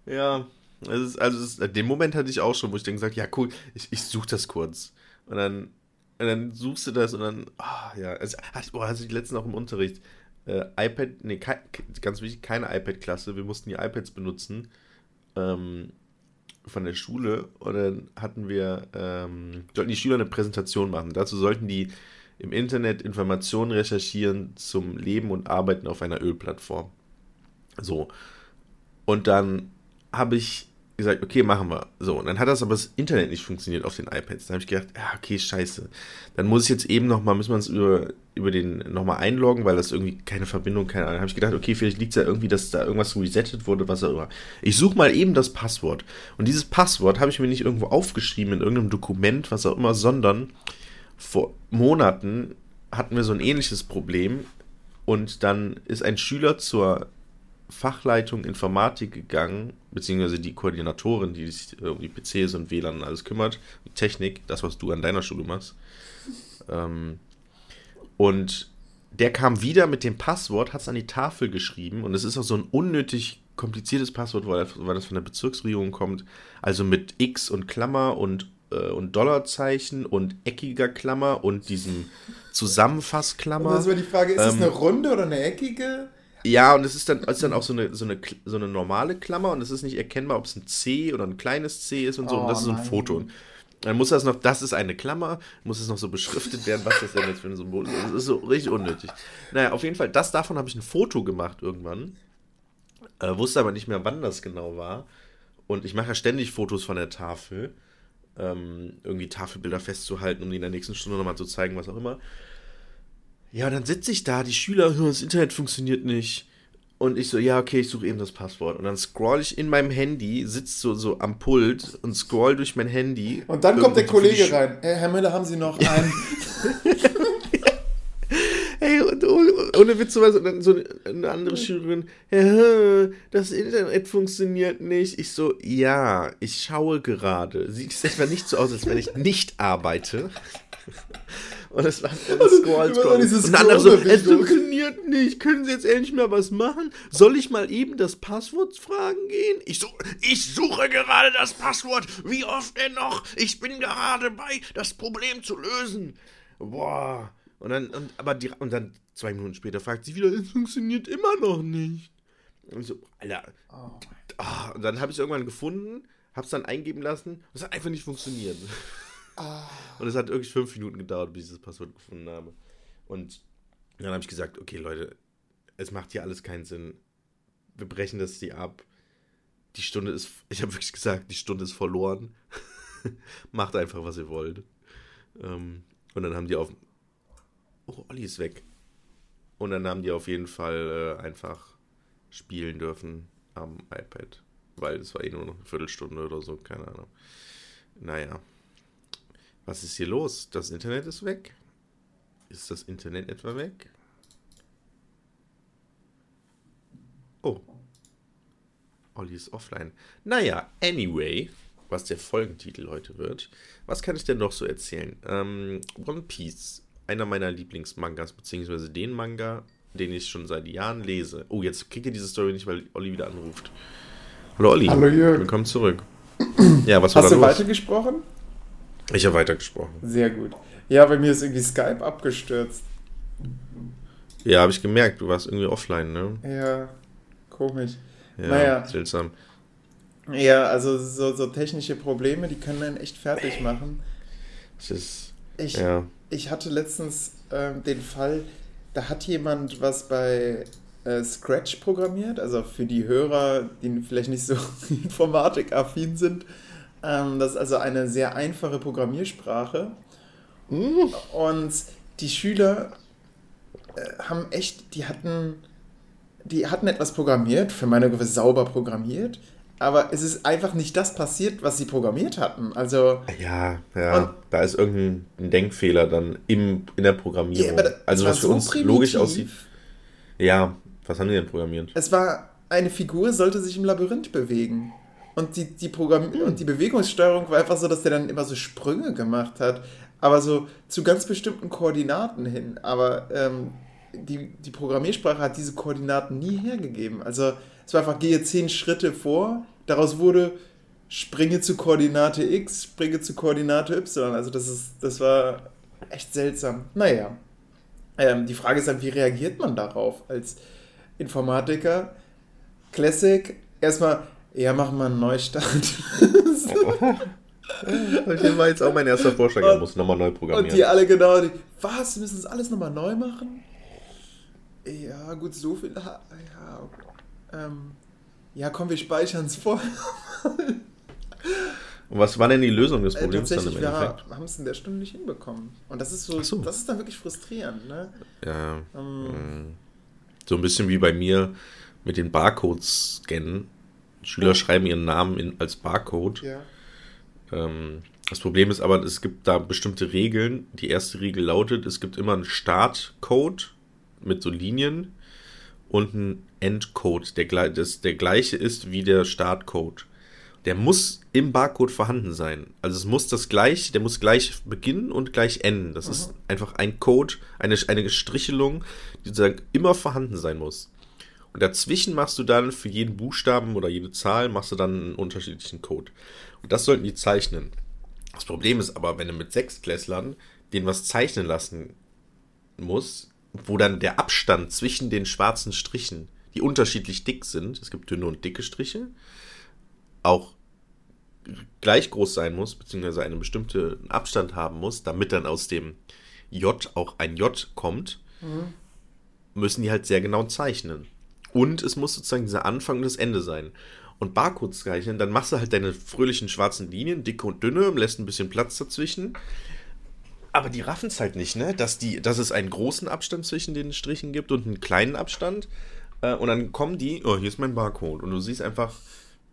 Ja, es ist, also es ist, den Moment hatte ich auch schon, wo ich dann gesagt ja cool, ich, ich suche das kurz. Und dann, und dann suchst du das und dann, ah, ja, also, boah, hatte ich letztens auch im Unterricht. Äh, iPad, nee, kei- ganz wichtig, keine iPad-Klasse, wir mussten die iPads benutzen. Ähm, von der Schule und dann hatten wir, ähm, sollten die Schüler eine Präsentation machen. Dazu sollten die im Internet Informationen recherchieren zum Leben und Arbeiten auf einer Ölplattform. So. Und dann habe ich gesagt, okay, machen wir. So, und dann hat das aber das Internet nicht funktioniert auf den iPads. Dann habe ich gedacht, ja, okay, scheiße. Dann muss ich jetzt eben nochmal, müssen wir uns über, über den nochmal einloggen, weil das irgendwie keine Verbindung, keine Ahnung. Dann habe ich gedacht, okay, vielleicht liegt es ja irgendwie, dass da irgendwas resettet wurde, was auch immer. Ich suche mal eben das Passwort. Und dieses Passwort habe ich mir nicht irgendwo aufgeschrieben in irgendeinem Dokument, was auch immer, sondern vor Monaten hatten wir so ein ähnliches Problem. Und dann ist ein Schüler zur Fachleitung Informatik gegangen, beziehungsweise die Koordinatorin, die sich äh, um die PCs und WLAN und alles kümmert, und Technik, das, was du an deiner Schule machst. Ähm, und der kam wieder mit dem Passwort, hat es an die Tafel geschrieben und es ist auch so ein unnötig kompliziertes Passwort, weil, das von der Bezirksregierung kommt. Also mit X und Klammer und, äh, und Dollarzeichen und eckiger Klammer und diesem und Zusammenfassklammer. das war die Frage, ist es Ähm, eine runde oder eine eckige? Ja, und es ist dann, es ist dann auch so eine, so, eine, so eine normale Klammer und es ist nicht erkennbar, ob es ein C oder ein kleines C ist und so. Oh, und das ist so ein nein. Foto. Und dann muss das noch, das ist eine Klammer, muss es noch so beschriftet werden, was das denn jetzt für ein Symbol ist. Das ist so richtig unnötig. Naja, auf jeden Fall, das davon habe ich ein Foto gemacht irgendwann. Äh, wusste aber nicht mehr, wann das genau war. Und ich mache ja ständig Fotos von der Tafel. Ähm, irgendwie Tafelbilder festzuhalten, um die in der nächsten Stunde nochmal zu zeigen, was auch immer. Ja, und dann sitze ich da, die Schüler, "Hm, das Internet funktioniert nicht. Und ich so, ja, okay, ich suche eben das Passwort. Und dann scroll ich in meinem Handy, sitze so, so am Pult und scroll durch mein Handy. Und dann kommt der Kollege rein. Hey, Herr Müller, haben Sie noch *laughs* einen? Hey, und, oh, ohne Witz, so, so eine andere Schülerin, das Internet funktioniert nicht. Ich so, ja, ich schaue gerade. Sieht es etwa nicht so aus, als wenn ich nicht arbeite? Und es war und scroll, scroll. Und dann andere so, es funktioniert nicht. Können Sie jetzt endlich mal was machen? Soll ich mal eben das Passwort fragen gehen? Ich so, ich suche gerade das Passwort. Wie oft denn noch? Ich bin gerade bei, das Problem zu lösen. Boah. Und dann, und, aber die, und dann zwei Minuten später fragt sie wieder, es funktioniert immer noch nicht. Und so, Alter. Oh. Ah, und dann habe ich es irgendwann gefunden, habe es dann eingeben lassen und es hat einfach nicht funktioniert. Oh. Und es hat wirklich fünf Minuten gedauert, bis ich das Passwort gefunden habe. Und dann habe ich gesagt, okay Leute, es macht hier alles keinen Sinn. Wir brechen das hier ab. Die Stunde ist, ich habe wirklich gesagt, die Stunde ist verloren. *laughs* Macht einfach, was ihr wollt. Ähm, und dann haben die auf, oh, Olli ist weg. Und dann haben die auf jeden Fall äh, einfach spielen dürfen am iPad. Weil es war eh nur noch eine Viertelstunde oder so, keine Ahnung. Naja. Was ist hier los? Das Internet ist weg. Ist das Internet etwa weg? Oh. Olli ist offline. Naja, anyway, was der Folgentitel heute wird. Was kann ich denn noch so erzählen? Ähm, One Piece einer meiner Lieblingsmangas, beziehungsweise den Manga, den ich schon seit Jahren lese. Oh, jetzt kriegt ihr diese Story nicht, weil Olli wieder anruft. Hallo Olli. Hallo Jörg. Willkommen zurück. Ja, was war Hast du los? weitergesprochen? Ich habe weitergesprochen. Sehr gut. Ja, bei mir ist irgendwie Skype abgestürzt. Ja, habe ich gemerkt, du warst irgendwie offline, ne? Ja, komisch. Ja, naja. seltsam. Ja, also so, so technische Probleme, die können einen echt fertig machen. Das ist. Ich, ja ich hatte letztens äh, den Fall, da hat jemand was bei äh, Scratch programmiert, also für die Hörer, die vielleicht nicht so *laughs* informatikaffin sind. Ähm, das ist also eine sehr einfache Programmiersprache. Mm. Und die Schüler äh, haben echt, die hatten, die hatten etwas programmiert, für meine Begriffe sauber programmiert, aber es ist einfach nicht das passiert, was sie programmiert hatten. Also ja, ja, da ist irgendein Denkfehler dann im, in der Programmierung. Ja, also was für so uns primitiv. logisch aussieht. Ja, was haben die denn programmiert? Es war eine Figur sollte sich im Labyrinth bewegen. Und die, die, Programm hm. und die Bewegungssteuerung war einfach so, dass der dann immer so Sprünge gemacht hat. Aber so zu ganz bestimmten Koordinaten hin. Aber ähm, die, die Programmiersprache hat diese Koordinaten nie hergegeben. Also es war einfach, gehe zehn Schritte vor, daraus wurde, springe zu Koordinate X, springe zu Koordinate Y. Also das ist, das war echt seltsam. Naja. Ähm, die Frage ist dann, wie reagiert man darauf als Informatiker? Classic, erstmal, ja, machen wir einen Neustart. *laughs* Das war jetzt auch mein erster Vorschlag, er muss nochmal neu programmieren. Und die alle genau, die, was, müssen das alles nochmal neu machen? Ja, gut, so viel, ja, ähm, ja, komm, wir speichern es vor. *laughs* Und was war denn die Lösung des äh, Problems äh, dann im Endeffekt? Wir haben es in der Stunde nicht hinbekommen. Und das ist so, so. das ist dann wirklich frustrierend, ne? Ja. Ähm, so ein bisschen wie bei mir mit den Barcodes scannen. Schüler schreiben ihren Namen in, als Barcode. Ja. Ähm, das Problem ist aber, es gibt da bestimmte Regeln. Die erste Regel lautet, es gibt immer einen Startcode mit so Linien und einen Endcode, der, das, der gleiche ist wie der Startcode. Der muss im Barcode vorhanden sein. Also es muss das gleich, der muss gleich beginnen und gleich enden. Das mhm. ist einfach ein Code, eine, eine Strichelung, die sozusagen immer vorhanden sein muss. Und dazwischen machst du dann für jeden Buchstaben oder jede Zahl machst du dann einen unterschiedlichen Code. Und das sollten die zeichnen. Das Problem ist aber, wenn du mit Sechstklässlern denen was zeichnen lassen musst, wo dann der Abstand zwischen den schwarzen Strichen die unterschiedlich dick sind. Es gibt dünne und dicke Striche. Auch gleich groß sein muss, beziehungsweise einen bestimmten Abstand haben muss, damit dann aus dem J auch ein J kommt, mhm. müssen die halt sehr genau zeichnen. Und es muss sozusagen dieser Anfang und das Ende sein. Und Barcodes zeichnen, dann machst du halt deine fröhlichen schwarzen Linien, dicke und dünne, lässt ein bisschen Platz dazwischen. Aber die raffen es halt nicht, ne? Dass, die, dass es einen großen Abstand zwischen den Strichen gibt und einen kleinen Abstand Äh, und dann kommen die, oh, hier ist mein Barcode. Und du siehst einfach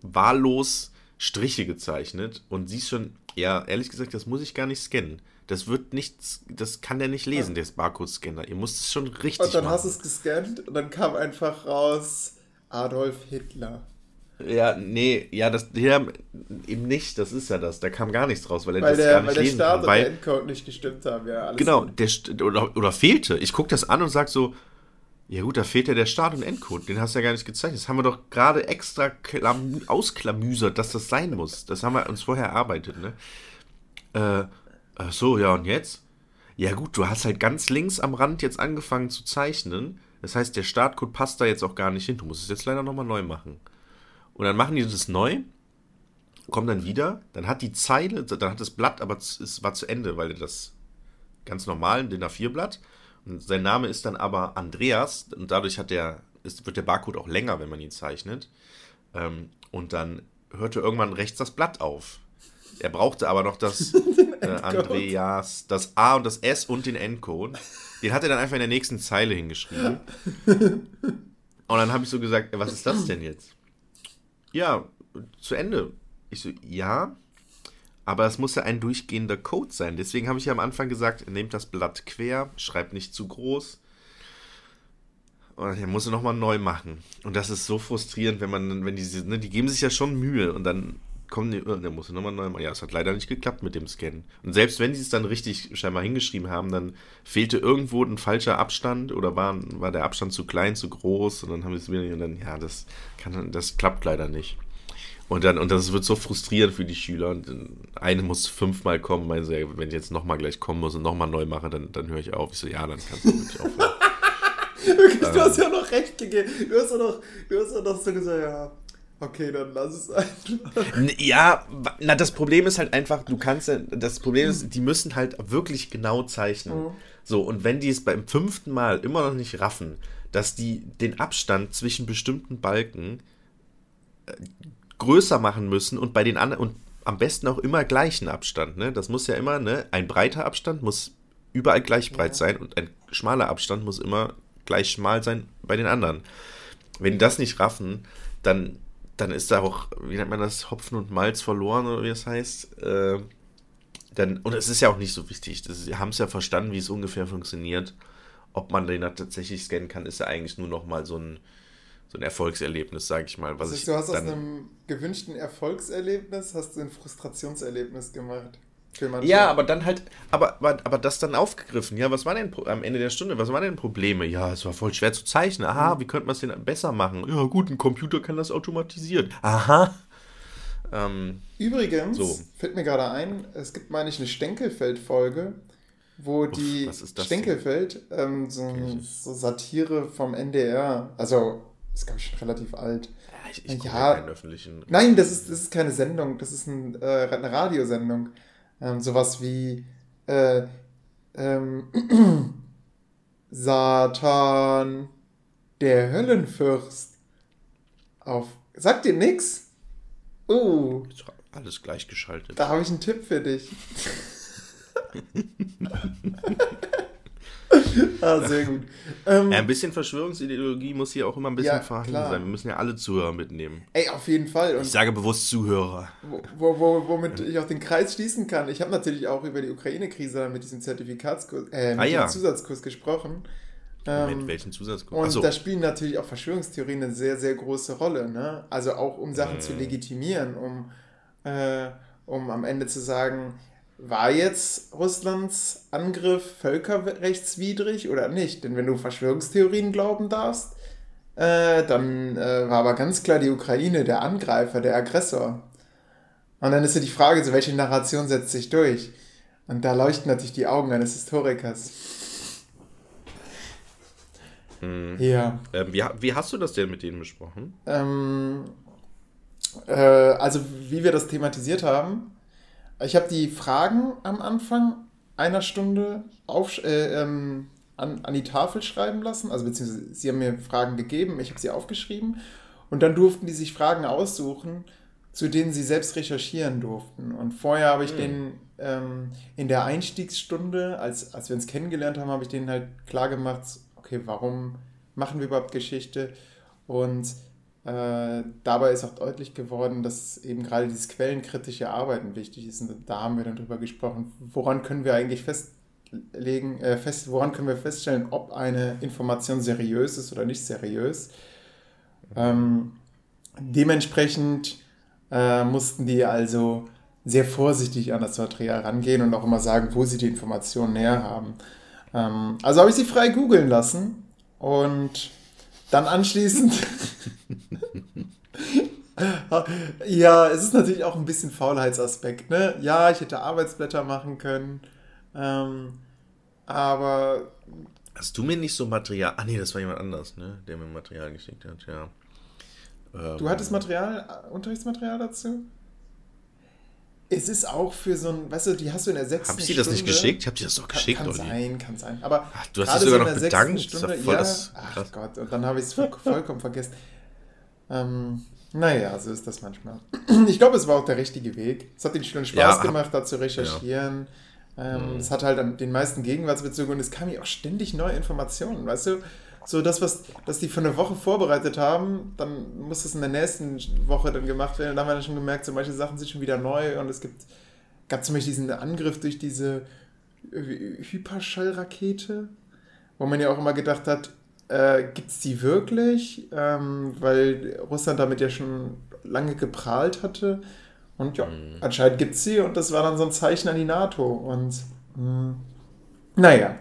wahllos Striche gezeichnet und siehst schon, ja, ehrlich gesagt, das muss ich gar nicht scannen. Das wird nichts, das kann der nicht lesen, ja. der Barcode-Scanner. Ihr müsst es schon richtig Und dann machen. hast du es gescannt und dann kam einfach raus Adolf Hitler. Ja, nee, ja, das ja, eben nicht, das ist ja das. Da kam gar nichts raus, weil er weil das der, gar nicht weil lesen der Start kann. Weil der Endcode nicht gestimmt haben, ja. Alles genau, der, oder, oder fehlte. Ich gucke das an und sage so, ja gut, da fehlt ja der Start- und Endcode. Den hast du ja gar nicht gezeichnet. Das haben wir doch gerade extra ausklamüsert, dass das sein muss. Das haben wir uns vorher erarbeitet, ne? Äh, ach so, ja, und jetzt? Ja gut, du hast halt ganz links am Rand jetzt angefangen zu zeichnen. Das heißt, der Startcode passt da jetzt auch gar nicht hin. Du musst es jetzt leider nochmal neu machen. Und dann machen die das neu, kommen dann wieder, dann hat die Zeile, dann hat das Blatt, aber es war zu Ende, weil das ganz normal, ein DIN A4-Blatt. Und sein Name ist dann aber Andreas und dadurch hat der, ist, wird der Barcode auch länger, wenn man ihn zeichnet. Ähm, und dann hörte irgendwann rechts das Blatt auf. Er brauchte aber noch das *laughs* äh, Andreas, das A und das S und den Endcode. Den hat er dann einfach in der nächsten Zeile hingeschrieben. Und dann habe ich so gesagt, was ist das denn jetzt? Ja, zu Ende. Ich so, ja, aber es muss ja ein durchgehender Code sein. Deswegen habe ich ja am Anfang gesagt, nehmt das Blatt quer, schreibt nicht zu groß. Und er muss nochmal neu machen. Und das ist so frustrierend, wenn man, wenn diese, ne, die geben sich ja schon Mühe und dann kommen die, der muss nochmal neu machen. Ja, es hat leider nicht geklappt mit dem Scan. Und selbst wenn sie es dann richtig scheinbar hingeschrieben haben, dann fehlte irgendwo ein falscher Abstand oder war, war der Abstand zu klein, zu groß und dann haben sie es wieder und dann, ja, das kann, das klappt leider nicht. Und dann, und das wird so frustrierend für die Schüler. Und eine muss fünfmal kommen, meinen sie, wenn ich jetzt nochmal gleich kommen muss und nochmal neu mache, dann, dann höre ich auf. Ich so, ja, dann kannst du wirklich aufhören. *laughs* Wirklich, du hast ja noch recht gegeben. Du hast ja noch, du hast ja noch so gesagt, ja, okay, dann lass es einfach. Ja, na, das Problem ist halt einfach, du kannst ja, das Problem ist, die müssen halt wirklich genau zeichnen. Mhm. So, und wenn die es beim fünften Mal immer noch nicht raffen, dass die den Abstand zwischen bestimmten Balken äh, größer machen müssen und bei den anderen und am besten auch immer gleichen Abstand. Ne? Das muss ja immer, ne? Ein breiter Abstand muss überall gleich breit ja. sein und ein schmaler Abstand muss immer gleich schmal sein bei den anderen. Wenn die das nicht raffen, dann, dann ist da auch, wie nennt man das, Hopfen und Malz verloren oder wie es das heißt. Äh, dann, und es ist ja auch nicht so wichtig. Das, sie haben es ja verstanden, wie es ungefähr funktioniert. Ob man den tatsächlich scannen kann, ist ja eigentlich nur noch mal so ein, so ein Erfolgserlebnis, sage ich mal. Was also, ich du hast aus einem gewünschten Erfolgserlebnis hast du ein Frustrationserlebnis gemacht. Ja, aber dann halt, aber, aber, aber das dann aufgegriffen. Ja, was war denn am Ende der Stunde? Was waren denn Probleme? Ja, es war voll schwer zu zeichnen. Aha, mhm. wie könnte man es denn besser machen? Ja, gut, ein Computer kann das automatisiert. Aha. Ähm, Übrigens, so. fällt mir gerade ein, es gibt, meine ich, eine Stenkelfeld-Folge, wo Uff, die Stenkelfeld, ähm, so, so Satire vom NDR, also ist, glaube ich, schon relativ alt. Ja, ich, ich ja, keinen öffentlichen. Nein, das ist, das ist keine Sendung, das ist ein, äh, eine Radiosendung. Ähm, sowas wie äh, ähm, Satan, der Höllenfürst. Auf. Sagt dir nix? Uh. Alles gleichgeschaltet. Da habe ich einen Tipp für dich. *laughs* *laughs* ah, sehr gut. Ähm, ja, ein bisschen Verschwörungsideologie muss hier auch immer ein bisschen ja, vorhanden sein. Wir müssen ja alle Zuhörer mitnehmen. Ey, auf jeden Fall. Und ich sage bewusst Zuhörer. Wo, wo, womit ich auch den Kreis schließen kann. Ich habe natürlich auch über die Ukraine-Krise mit diesem Zertifikatskurs, äh, mit ah, ja. Zusatzkurs gesprochen. Ähm, mit welchen Zusatzkurs? Und so. da spielen natürlich auch Verschwörungstheorien eine sehr, sehr große Rolle. Ne? Also auch um Sachen äh. zu legitimieren, um, äh, um am Ende zu sagen, war jetzt Russlands Angriff völkerrechtswidrig oder nicht? Denn wenn du Verschwörungstheorien glauben darfst, äh, dann äh, war aber ganz klar die Ukraine der Angreifer, der Aggressor. Und dann ist ja die Frage, so welche Narration setzt sich durch? Und da leuchten natürlich die Augen eines Historikers. Hm. Ja. Ähm, wie, wie, hast du das denn mit denen besprochen? Ähm, äh, also, wie wir das thematisiert haben, ich habe die Fragen am Anfang einer Stunde auf, äh, ähm, an, an die Tafel schreiben lassen. Also beziehungsweise sie haben mir Fragen gegeben, ich habe sie aufgeschrieben. Und dann durften die sich Fragen aussuchen, zu denen sie selbst recherchieren durften. Und vorher habe ich mhm. denen ähm, in der Einstiegsstunde, als, als wir uns kennengelernt haben, habe ich denen halt klar gemacht, okay, warum machen wir überhaupt Geschichte? Und äh, dabei ist auch deutlich geworden, dass eben gerade dieses quellenkritische Arbeiten wichtig ist. Und da haben wir dann drüber gesprochen, woran können wir eigentlich festlegen, äh, fest, woran können wir feststellen, ob eine Information seriös ist oder nicht seriös. Ähm, dementsprechend äh, mussten die also sehr vorsichtig an das Material rangehen und auch immer sagen, wo sie die Informationen näher haben. Ähm, also habe ich sie frei googeln lassen und dann anschließend. ja, es ist natürlich auch ein bisschen Faulheitsaspekt. Ne? Ja, ich hätte Arbeitsblätter machen können. Ähm, aber. Hast du mir nicht so Material. Ah, nee, das war jemand anders, ne? Der mir Material geschickt hat, ja. Ähm, du hattest Material, Unterrichtsmaterial dazu? Es ist auch für so ein, weißt du, die hast du in der sechsten Stunde. Haben sie das nicht geschickt? Ich habe dir das doch geschickt, Kann, kann sein, kann sein. Aber ach, du hast dich sogar noch bedankt. Stunde, ja, das, ach Gott, und dann habe ich es vollkommen vergessen. Ähm, naja, so ist das manchmal. Ich glaube, es war auch der richtige Weg. Es hat den schon Spaß ja, gemacht, da zu recherchieren. Ja. Ähm, mhm. Es hat halt den meisten Gegenwartsbezug und es kamen ja auch ständig neue Informationen, weißt du? So das, was das die für eine Woche vorbereitet haben, dann muss das in der nächsten Woche dann gemacht werden. Und da haben wir dann schon gemerkt, so manche Sachen sind schon wieder neu und es gibt, gab zum Beispiel diesen Angriff durch diese Hyperschallrakete, wo man ja auch immer gedacht hat, äh, gibt es die wirklich? Ähm, weil Russland damit ja schon lange geprahlt hatte. Und ja, mhm. anscheinend gibt es sie und das war dann so ein Zeichen an die NATO. Und mh, hm, naja,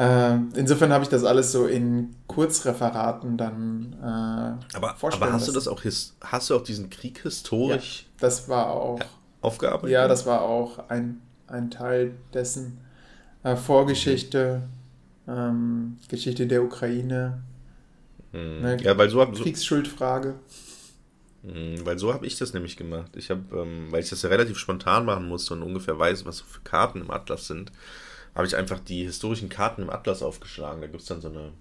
äh, insofern habe ich das alles so in Kurzreferaten dann äh, aber, aber hast du das auch hast du auch diesen Krieg historisch? Ja, das war auch aufgearbeitet. Ja, das war auch ein, ein Teil dessen äh, Vorgeschichte, ähm, Geschichte der Ukraine. Hm. Ne, ja, weil so hab, Kriegsschuldfrage. Hm, weil so habe ich das nämlich gemacht. Ich habe, ähm, weil ich das ja relativ spontan machen musste und ungefähr weiß, was so für Karten im Atlas sind, habe ich einfach die historischen Karten im Atlas aufgeschlagen. Da gibt es dann so eine,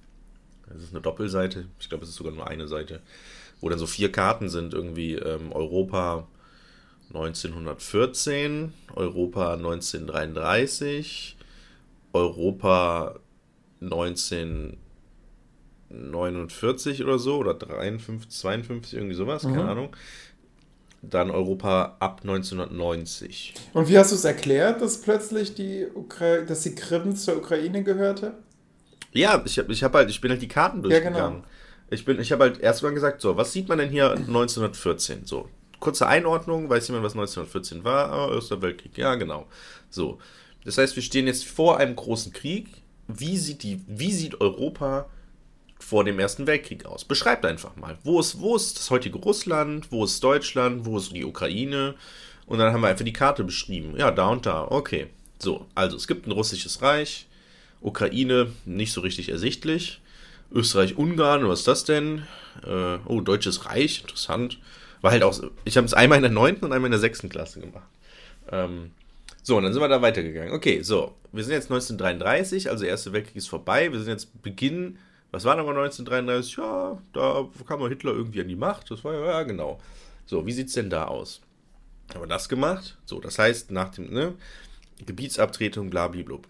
das ist eine Doppelseite, ich glaube, es ist sogar nur eine Seite, wo dann so vier Karten sind, irgendwie ähm, Europa 1914, Europa 1933, Europa 1949 oder so, oder 53, 52, irgendwie sowas, mhm. keine Ahnung dann Europa ab 1990. Und wie hast du es erklärt, dass plötzlich die Ukra dass die Krim zur Ukraine gehörte? Ja, ich, ich, hab halt, ich bin halt die Karten durchgegangen. Ja, genau. Ich, ich habe halt erstmal gesagt, so, was sieht man denn hier 1914? So, kurze Einordnung, weiß jemand, was 1914 war? Oh, Erster Weltkrieg, ja, genau. So, das heißt, wir stehen jetzt vor einem großen Krieg. Wie sieht, die, wie sieht Europa vor dem Ersten Weltkrieg aus? Beschreibt einfach mal. Wo ist, wo ist das heutige Russland? Wo ist Deutschland? Wo ist die Ukraine? Und dann haben wir einfach die Karte beschrieben. Ja, da und da. Okay. So, also es gibt ein russisches Reich. Ukraine nicht so richtig ersichtlich. Österreich-Ungarn, was ist das denn? Äh, oh, Deutsches Reich, interessant. War halt auch, ich habe es einmal in der neunten und einmal in der sechsten Klasse gemacht. Ähm, so, und dann sind wir da weitergegangen. Okay, so, wir sind jetzt 1933, also der Erste Weltkrieg ist vorbei. Wir sind jetzt Beginn was war nochmal 1933? Ja, da kam mal Hitler irgendwie an die Macht. Das war ja, ja genau. So, wie sieht es denn da aus? Haben wir das gemacht? So, das heißt, nach dem, ne, Gebietsabtretung, blablablub.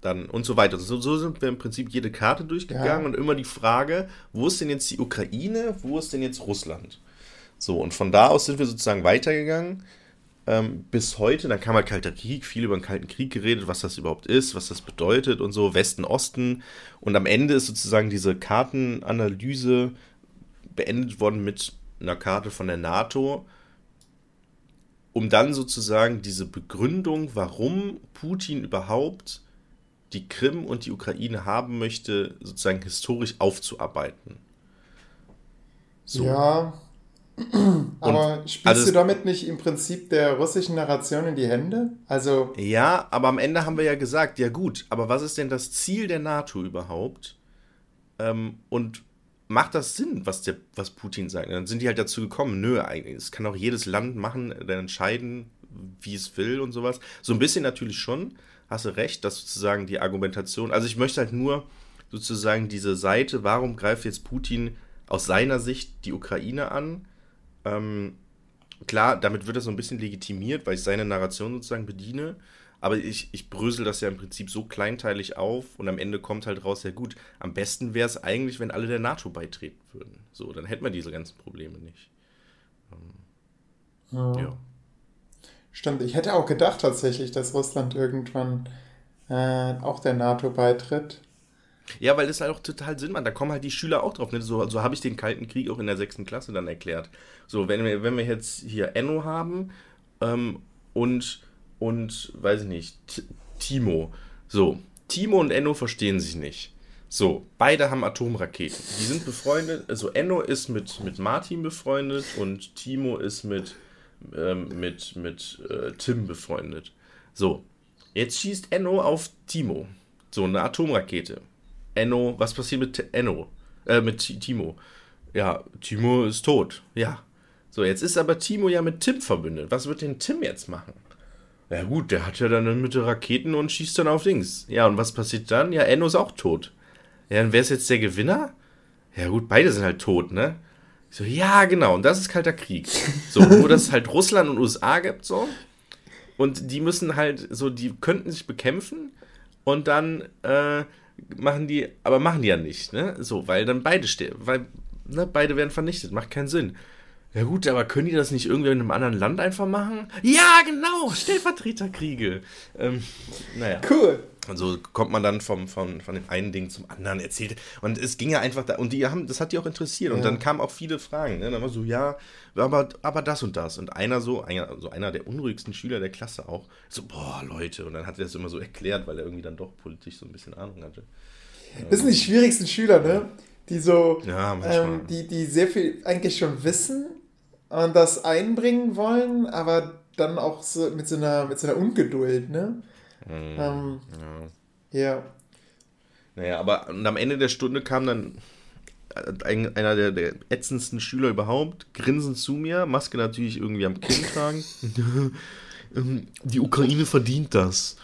Dann und so weiter. So, so, sind wir im Prinzip jede Karte durchgegangen ja. und immer die Frage, wo ist denn jetzt die Ukraine, wo ist denn jetzt Russland? So, und von da aus sind wir sozusagen weitergegangen ähm, bis heute. Dann kam halt Kalter Krieg, viel über den Kalten Krieg geredet, was das überhaupt ist, was das bedeutet und so, Westen, Osten. Und am Ende ist sozusagen diese Kartenanalyse beendet worden mit einer Karte von der NATO, um dann sozusagen diese Begründung, warum Putin überhaupt die Krim und die Ukraine haben möchte, sozusagen historisch aufzuarbeiten. So. Ja, *clears throat* aber spielst also du damit nicht im Prinzip der russischen Narration in die Hände? Also. Ja, aber am Ende haben wir ja gesagt, ja gut, aber was ist denn das Ziel der NATO überhaupt? Ähm, und macht das Sinn, was, der, was Putin sagt? Dann sind die halt dazu gekommen, nö, eigentlich, es kann auch jedes Land machen, dann entscheiden, wie es will und sowas. So ein bisschen natürlich schon, hast du recht, dass sozusagen die Argumentation, also ich möchte halt nur sozusagen diese Seite, warum greift jetzt Putin aus seiner Sicht die Ukraine an? Ähm, klar, damit wird er so ein bisschen legitimiert, weil ich seine Narration sozusagen bediene. Aber ich, ich brösel das ja im Prinzip so kleinteilig auf und am Ende kommt halt raus, ja gut, am besten wäre es eigentlich, wenn alle der NATO beitreten würden. So, dann hätten wir diese ganzen Probleme nicht. Ähm, ja. ja. Stimmt, ich hätte auch gedacht tatsächlich, dass Russland irgendwann äh, auch der NATO beitritt. Ja, weil das halt auch total Sinn macht. Da kommen halt die Schüler auch drauf. Ne? So, so habe ich den Kalten Krieg auch in der sechsten Klasse dann erklärt. So, wenn wir, wenn wir jetzt hier Enno haben ähm, und, und, weiß ich nicht, Timo. So, Timo und Enno verstehen sich nicht. So, beide haben Atomraketen. Die sind befreundet. Also Enno ist mit, mit Martin befreundet und Timo ist mit, ähm, mit, mit äh, Tim befreundet. So, jetzt schießt Enno auf Timo. So, eine Atomrakete. Enno, was passiert mit Enno? Äh, mit Timo. Ja, Timo ist tot. Ja. So, jetzt ist aber Timo ja mit Tim verbündet. Was wird denn Tim jetzt machen? Ja gut, der hat ja dann Mitte Raketen und schießt dann auf Dings. Ja, und was passiert dann? Ja, Enno ist auch tot. Ja, dann wer ist jetzt der Gewinner? Ja gut, beide sind halt tot, ne? Ich so, ja, genau, und das ist kalter Krieg. So, *laughs* nur dass es halt Russland und USA gibt, so. Und die müssen halt, so, die könnten sich bekämpfen und dann äh, machen die, aber machen die ja nicht, ne? So, weil dann beide stehen, weil ne, beide werden vernichtet, macht keinen Sinn. Ja gut, aber können die das nicht irgendwie in einem anderen Land einfach machen? Ja, genau, Stellvertreterkriege. Ähm, naja. Cool. Und so kommt man dann vom, vom, von dem einen Ding zum anderen erzählt. Und es ging ja einfach da, und die haben, das hat die auch interessiert. Ja. Und dann kamen auch viele Fragen. Ne? Dann war so, ja, aber, aber das und das. Und einer so, einer, so einer der unruhigsten Schüler der Klasse auch, so, boah, Leute. Und dann hat er das immer so erklärt, weil er irgendwie dann doch politisch so ein bisschen Ahnung hatte. Das sind die schwierigsten Schüler, ne? Die so, ja, ähm, die, die sehr viel eigentlich schon wissen, und das einbringen wollen, aber dann auch so mit so einer, mit so einer Ungeduld, ne? Mhm. Ähm, ja. ja. Naja, aber am Ende der Stunde kam dann einer der, der ätzendsten Schüler überhaupt, grinsend zu mir, Maske natürlich irgendwie am Kinn tragen. *laughs* Ähm, die Ukraine verdient das.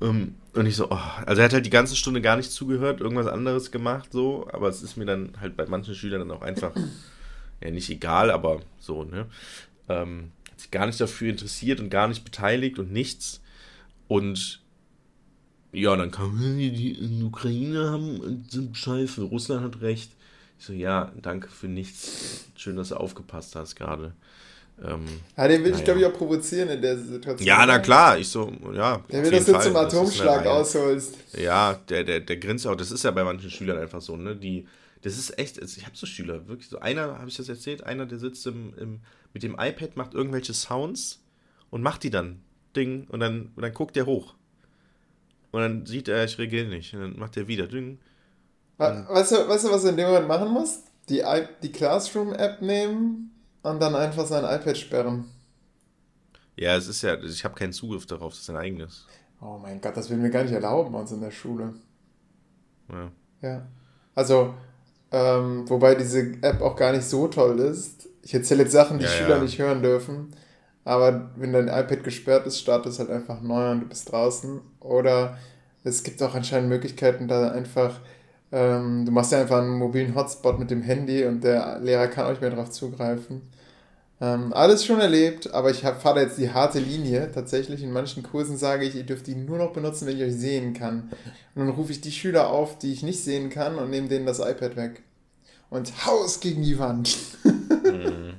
Ähm, und ich so, oh, also er hat halt die ganze Stunde gar nicht zugehört, irgendwas anderes gemacht, so, aber es ist mir dann halt bei manchen Schülern dann auch einfach ja nicht egal, aber so, ne? Ähm, hat sich gar nicht dafür interessiert und gar nicht beteiligt und nichts. Und ja, dann kam, die, die in Ukraine haben, sind scheiße, Russland hat recht. Ich so, ja, danke für nichts. Schön, dass du aufgepasst hast gerade. Ähm, ja, den will naja. ich, glaube ich, auch provozieren in der Situation. Ja, na klar, ich so, ja. Der will, dass du zum Atomschlag ausholst. Ja, der, der, der grinst auch. Das ist ja bei manchen Schülern einfach so, ne? Die, das ist echt, ich habe so Schüler, wirklich so. Einer, habe ich das erzählt, einer, der sitzt im, im, mit dem iPad, macht irgendwelche Sounds und macht die dann. Ding. Und dann, und dann guckt er hoch. Und dann sieht er, ich reagiere nicht. Und dann macht er wieder. Ding. Weißt du, weißt du, was du in dem Moment machen musst? Die, die Classroom-App nehmen und dann einfach sein iPad sperren. Ja, es ist ja, ich habe keinen Zugriff darauf, das ist ein eigenes. Oh mein Gott, das würden wir gar nicht erlauben bei uns in der Schule. Ja. Ja. Also, ähm, wobei diese App auch gar nicht so toll ist. Ich erzähle jetzt Sachen, die ja, Schüler ja. nicht hören dürfen. Aber wenn dein iPad gesperrt ist, startet es halt einfach neu und du bist draußen. Oder es gibt auch anscheinend Möglichkeiten, da einfach, ähm, du machst ja einfach einen mobilen Hotspot mit dem Handy und der Lehrer kann auch nicht mehr darauf zugreifen. Ähm, alles schon erlebt, aber ich fahre da jetzt die harte Linie. Tatsächlich in manchen Kursen sage ich, ihr dürft die nur noch benutzen, wenn ich euch sehen kann. Und dann rufe ich die Schüler auf, die ich nicht sehen kann und nehme denen das iPad weg. Und haus gegen die Wand. *laughs* mhm.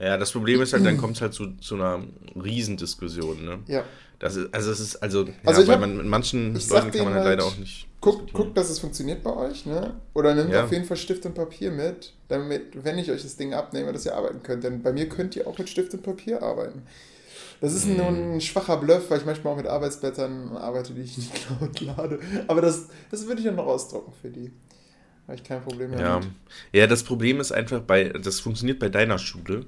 Ja, das Problem ist halt, dann kommt es halt zu, zu einer Riesendiskussion, ne? Ja. Das ist, also es ist, also, also ja, weil hab, man mit manchen Leuten kann man halt leider auch nicht. Guckt, guckt, dass es funktioniert bei euch, ne? Oder nehmt ja. auf jeden Fall Stift und Papier mit, damit, wenn ich euch das Ding abnehme, dass ihr arbeiten könnt. Denn bei mir könnt ihr auch mit Stift und Papier arbeiten. Das ist hm. nur ein schwacher Bluff, weil ich manchmal auch mit Arbeitsblättern arbeite, die ich nicht *laughs* laut lade. Aber das, das würde ich dann noch ausdrucken für die. Habe ich kein Problem mehr ja. Ja, das Problem ist einfach bei, das funktioniert bei deiner Schule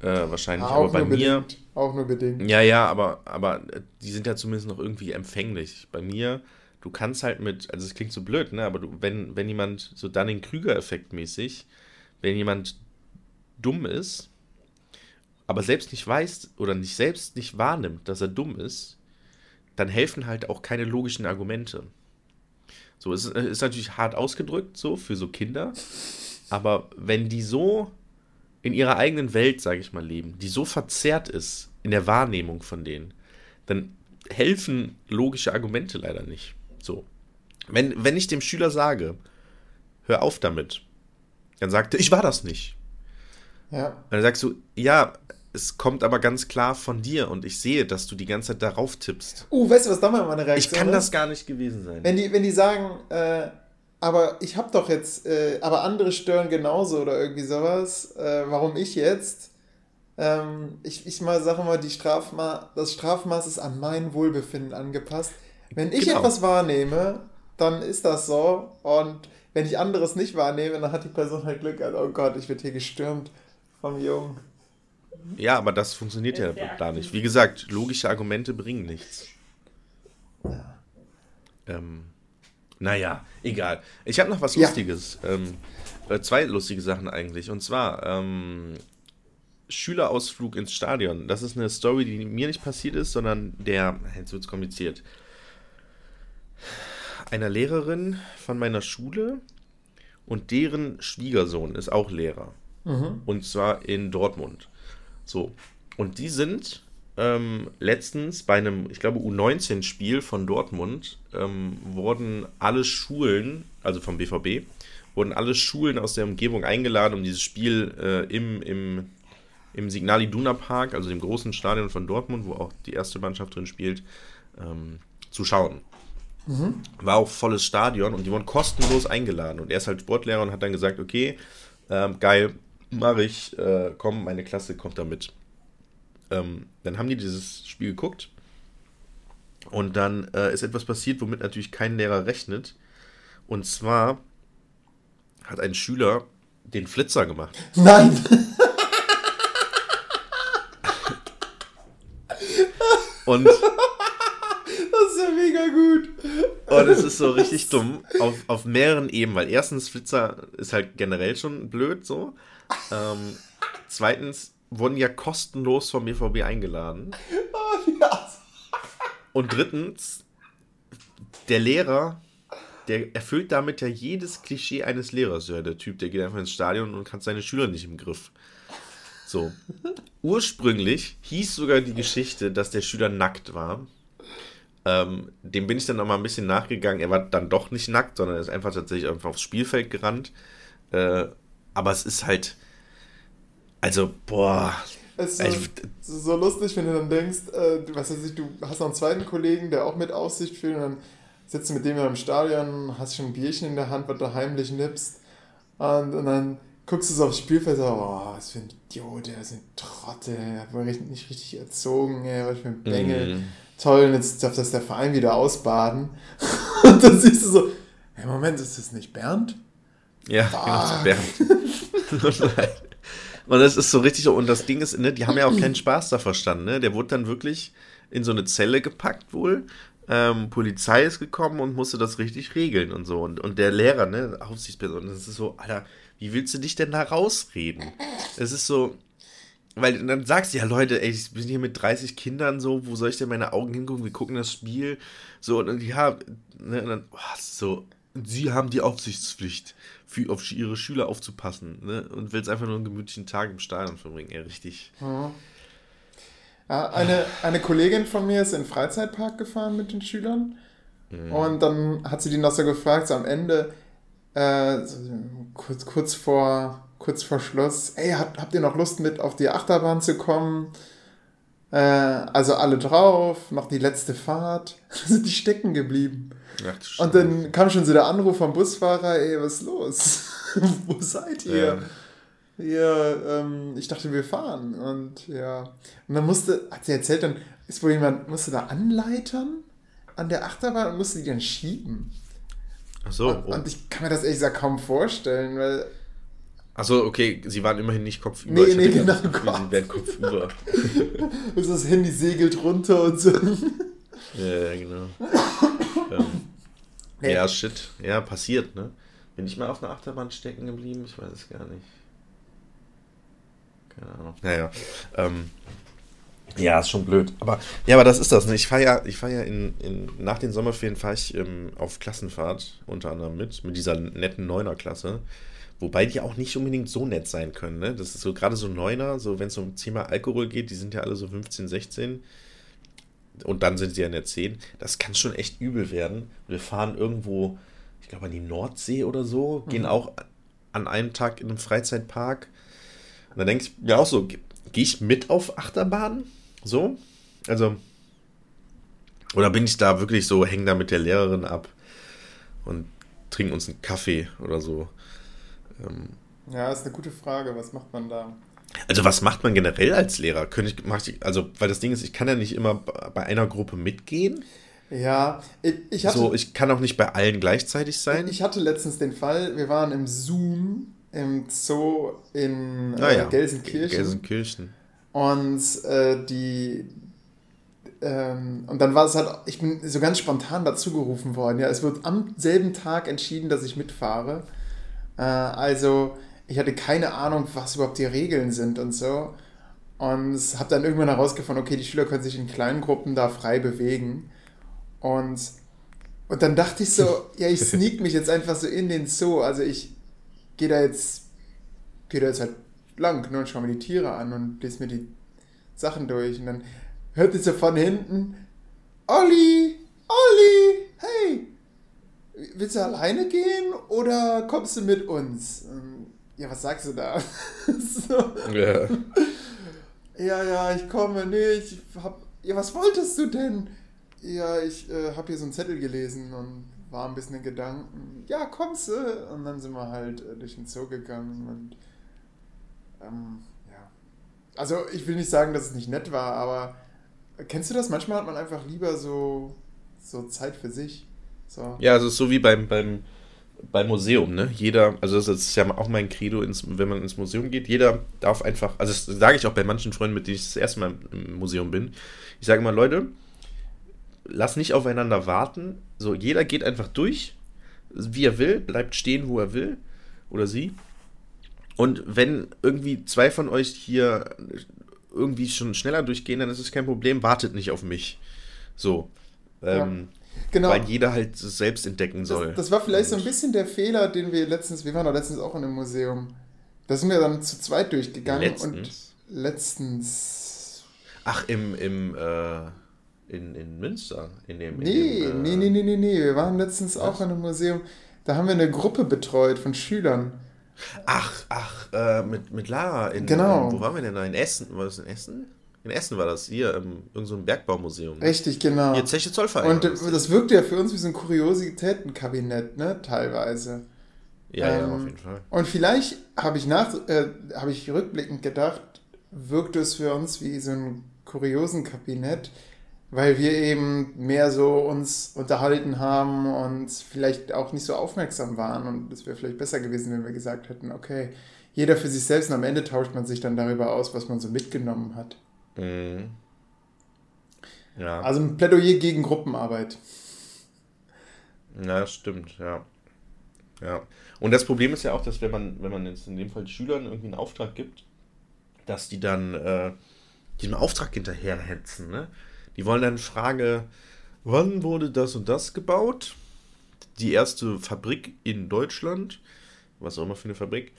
äh, wahrscheinlich, ja, aber bei mir. Bedingt. Auch nur bedingt. Ja, ja, aber, aber die sind ja zumindest noch irgendwie empfänglich. Bei mir, du kannst halt mit, also es klingt so blöd, ne, aber du, wenn, wenn jemand so Dunning-Krüger-Effekt mäßig, wenn jemand dumm ist, aber selbst nicht weiß oder nicht selbst nicht wahrnimmt, dass er dumm ist, dann helfen halt auch keine logischen Argumente. So, es ist, ist natürlich hart ausgedrückt, so für so Kinder. Aber wenn die so in ihrer eigenen Welt, sage ich mal, leben, die so verzerrt ist in der Wahrnehmung von denen, dann helfen logische Argumente leider nicht. So. Wenn, wenn ich dem Schüler sage, hör auf damit, dann sagt er, ich war das nicht. Ja. Und dann sagst du, ja, es kommt aber ganz klar von dir und ich sehe, dass du die ganze Zeit darauf tippst. Uh, weißt du, was da mal meine Reaktion ist? Ich kann ist? das gar nicht gewesen sein. Wenn die, wenn die sagen, äh, aber ich hab doch jetzt, äh, aber andere stören genauso oder irgendwie sowas, äh, warum ich jetzt? Ähm, ich, ich mal sage mal, die Strafma das Strafmaß ist an mein Wohlbefinden angepasst. Wenn ich genau. etwas wahrnehme, dann ist das so und wenn ich anderes nicht wahrnehme, dann hat die Person halt Glück, also, oh Gott, ich werde hier gestürmt vom Jungen. Ja, aber das funktioniert ja da nicht. Wie gesagt, logische Argumente bringen nichts. Ja. Ähm, naja, egal. Ich habe noch was Lustiges. Ja. Ähm, äh, zwei lustige Sachen eigentlich. Und zwar ähm, Schülerausflug ins Stadion. Das ist eine Story, die mir nicht passiert ist, sondern der, jetzt wird es kompliziert, einer Lehrerin von meiner Schule und deren Schwiegersohn ist auch Lehrer. Mhm. Und zwar in Dortmund. So. Und die sind ähm, letztens bei einem, ich glaube, U19-Spiel von Dortmund, ähm, wurden alle Schulen, also vom BVB, wurden alle Schulen aus der Umgebung eingeladen, um dieses Spiel äh, im, im, im Signal Iduna Park, also dem großen Stadion von Dortmund, wo auch die erste Mannschaft drin spielt, ähm, zu schauen. Mhm. War auch volles Stadion und die wurden kostenlos eingeladen. Und er ist halt Sportlehrer und hat dann gesagt, okay, ähm, geil, mache ich, äh, komm, meine Klasse kommt da mit. Ähm, dann haben die dieses Spiel geguckt und dann äh, ist etwas passiert, womit natürlich kein Lehrer rechnet. Und zwar hat ein Schüler den Flitzer gemacht. Nein! und das ist ja mega gut. Und es ist so richtig dumm auf, auf mehreren Ebenen, weil erstens Flitzer ist halt generell schon blöd so. Ähm, zweitens wurden ja kostenlos vom BVB eingeladen. Oh. Und drittens, der Lehrer, der erfüllt damit ja jedes Klischee eines Lehrers. Ja, der Typ, der geht einfach ins Stadion und hat seine Schüler nicht im Griff. So. Ursprünglich hieß sogar die Geschichte, dass der Schüler nackt war. Ähm, dem bin ich dann noch mal ein bisschen nachgegangen. Er war dann doch nicht nackt, sondern er ist einfach tatsächlich einfach aufs Spielfeld gerannt. Äh, aber es ist halt. Also, boah. Es ist so, also, so lustig, wenn du dann denkst, äh, was weiß ich, du hast noch einen zweiten Kollegen, der auch mit Aussicht fühlt, und dann sitzt du mit dem im Stadion, hast schon ein Bierchen in der Hand, was du heimlich nippst. Und, und dann guckst du so aufs Spielfeld und sagst, oh, was für ein Idiot, der ist ein Trottel, hat wohl nicht richtig erzogen, ey, was für ein Bengel. Mm. Toll, und jetzt darf das der Verein wieder ausbaden. *laughs* und dann siehst du so, hey, Moment, ist das nicht Bernd? Ja, genau, Bernd. *laughs* und das ist so richtig so, und das Ding ist, ne, die haben ja auch keinen Spaß da verstanden, ne? Der wurde dann wirklich in so eine Zelle gepackt wohl. Ähm, Polizei ist gekommen und musste das richtig regeln und so. Und, und der Lehrer, ne, Aufsichtsperson, das ist so, Alter, wie willst du dich denn da rausreden? Es ist so, weil dann sagst du ja, Leute, ey, ich bin hier mit 30 Kindern so, wo soll ich denn meine Augen hingucken? Wir gucken das Spiel. So, und ja, ne, und dann, oh, so, sie haben die Aufsichtspflicht, für, auf ihre Schüler aufzupassen, ne? Und willst einfach nur einen gemütlichen Tag im Stadion verbringen, ey, richtig. Mhm. Ja, eine, eine Kollegin von mir ist in den Freizeitpark gefahren mit den Schülern. Mhm. Und dann hat sie die noch so gefragt, so am Ende, äh, so kurz, kurz, vor, kurz vor Schluss, ey, habt, habt ihr noch Lust mit auf die Achterbahn zu kommen? Äh, also alle drauf, noch die letzte Fahrt. *laughs* Da sind die stecken geblieben. Ach, und dann kam schon so der Anruf vom Busfahrer, ey, was ist los? *laughs* Wo seid ihr? Ja. ja ähm, ich dachte, wir fahren. Und ja. Und dann musste, hat sie erzählt, dann ist wohl jemand, musste da anleitern an der Achterbahn und musste die dann schieben. Ach so. Und, oh. und ich kann mir das ehrlich gesagt kaum vorstellen, weil Achso, okay, sie waren immerhin nicht kopfüber. Nee, nee, genau. Gedacht, sie wären kopfüber. *laughs* das Handy segelt runter und so. Ja, genau. *coughs* ähm, nee. Ja, shit. Ja, passiert, ne? Bin ich mal auf einer Achterbahn stecken geblieben? Ich weiß es gar nicht. Keine Ahnung. Naja. Ähm, ja, ist schon blöd. Aber ja, aber das ist das. Ne? Ich fahre ja, ich fahr ja in, in, nach den Sommerferien fahre ich ähm, auf Klassenfahrt unter anderem mit, mit dieser netten Neuner-Klasse. Wobei die auch nicht unbedingt so nett sein können. Ne? Das ist so gerade so Neuner, so wenn es um Thema Alkohol geht, die sind ja alle so 15, 16. und dann sind sie an der 10. Das kann schon echt übel werden. Wir fahren irgendwo, ich glaube, an die Nordsee oder so, gehen mhm. auch an einem Tag in einem Freizeitpark. Und dann denke ich mir auch so, gehe ich mit auf Achterbahn? So? Also, oder bin ich da wirklich so, hänge da mit der Lehrerin ab und trinken uns einen Kaffee oder so? Ähm, ja, ist eine gute Frage. Was macht man da? Also was macht man generell als Lehrer? Könnte ich, ich, also, weil das Ding ist, ich kann ja nicht immer bei einer Gruppe mitgehen. Ja, ich, ich hatte. So, ich kann auch nicht bei allen gleichzeitig sein. Ich hatte letztens den Fall, wir waren im Zoom im Zoo in äh, ja. Gelsenkirchen. Gelsenkirchen. Und äh, die, ähm, und dann war es halt, ich bin so ganz spontan dazugerufen worden. Ja, es wird am selben Tag entschieden, dass ich mitfahre. Äh, also ich hatte keine Ahnung, was überhaupt die Regeln sind und so. Und habe dann irgendwann herausgefunden, okay, die Schüler können sich in kleinen Gruppen da frei bewegen. Und, und dann dachte ich so, *laughs* ja, ich sneak mich jetzt einfach so in den Zoo. Also ich gehe da jetzt, gehe da jetzt halt lang ne, und schaue mir die Tiere an und lese mir die Sachen durch. Und dann hört es so von hinten, Olli, willst du alleine gehen oder kommst du mit uns? Ja, was sagst du da? *laughs* so. Ja. Ja, ja, ich komme, nee, ich hab. Ja, was wolltest du denn? Ja, ich äh, habe hier so einen Zettel gelesen und war ein bisschen in Gedanken. Ja, kommst du? Und dann sind wir halt äh, durch den Zoo gegangen und. Ähm, ja. Also, ich will nicht sagen, dass es nicht nett war, aber kennst du das? Manchmal hat man einfach lieber so, so Zeit für sich. So. Ja, also so wie beim, beim, beim Museum, ne? Jeder, also das ist ja auch mein Credo, ins, wenn man ins Museum geht, jeder darf einfach, also das sage ich auch bei manchen Freunden, mit denen ich das erste Mal im Museum bin. Ich sage immer, Leute, lass nicht aufeinander warten. So, jeder geht einfach durch, wie er will, bleibt stehen, wo er will oder sie. Und wenn irgendwie zwei von euch hier irgendwie schon schneller durchgehen, dann ist es kein Problem, wartet nicht auf mich. So. Ähm, ja. Genau. Weil jeder halt selbst entdecken soll. Das, das war vielleicht so ein bisschen der Fehler, den wir letztens, wir waren doch letztens auch in einem Museum. Da sind wir dann zu zweit durchgegangen letztens? und letztens. Ach, im, im, äh, in, in Münster? In dem, nee, in dem, äh, nee, nee, nee, nee, nee. Wir waren letztens was? auch in einem Museum. Da haben wir eine Gruppe betreut von Schülern. Ach, ach, äh, mit, mit Lara. In, genau. In, wo waren wir denn da? In Essen? War das in Essen? In Essen war das, hier, im, irgend so ein Bergbaumuseum. Richtig, genau. Hier Zeche Zollverein. Und das wirkte ja für uns wie so ein Kuriositätenkabinett, ne, teilweise. Ja, ähm, ja, auf jeden Fall. Und vielleicht habe ich nach, äh, habe ich rückblickend gedacht, wirkt es für uns wie so ein Kuriosenkabinett, weil wir eben mehr so uns unterhalten haben und vielleicht auch nicht so aufmerksam waren und es wäre vielleicht besser gewesen, wenn wir gesagt hätten, okay, jeder für sich selbst und am Ende tauscht man sich dann darüber aus, was man so mitgenommen hat. Mhm. Ja. Also ein Plädoyer gegen Gruppenarbeit. Ja, stimmt, ja. Ja. Und das Problem ist ja auch, dass wenn man, wenn man jetzt in dem Fall Schülern irgendwie einen Auftrag gibt, dass die dann äh, diesem Auftrag hinterherhetzen. Ne? Die wollen dann Frage, wann wurde das und das gebaut? Die erste Fabrik in Deutschland, was auch immer für eine Fabrik.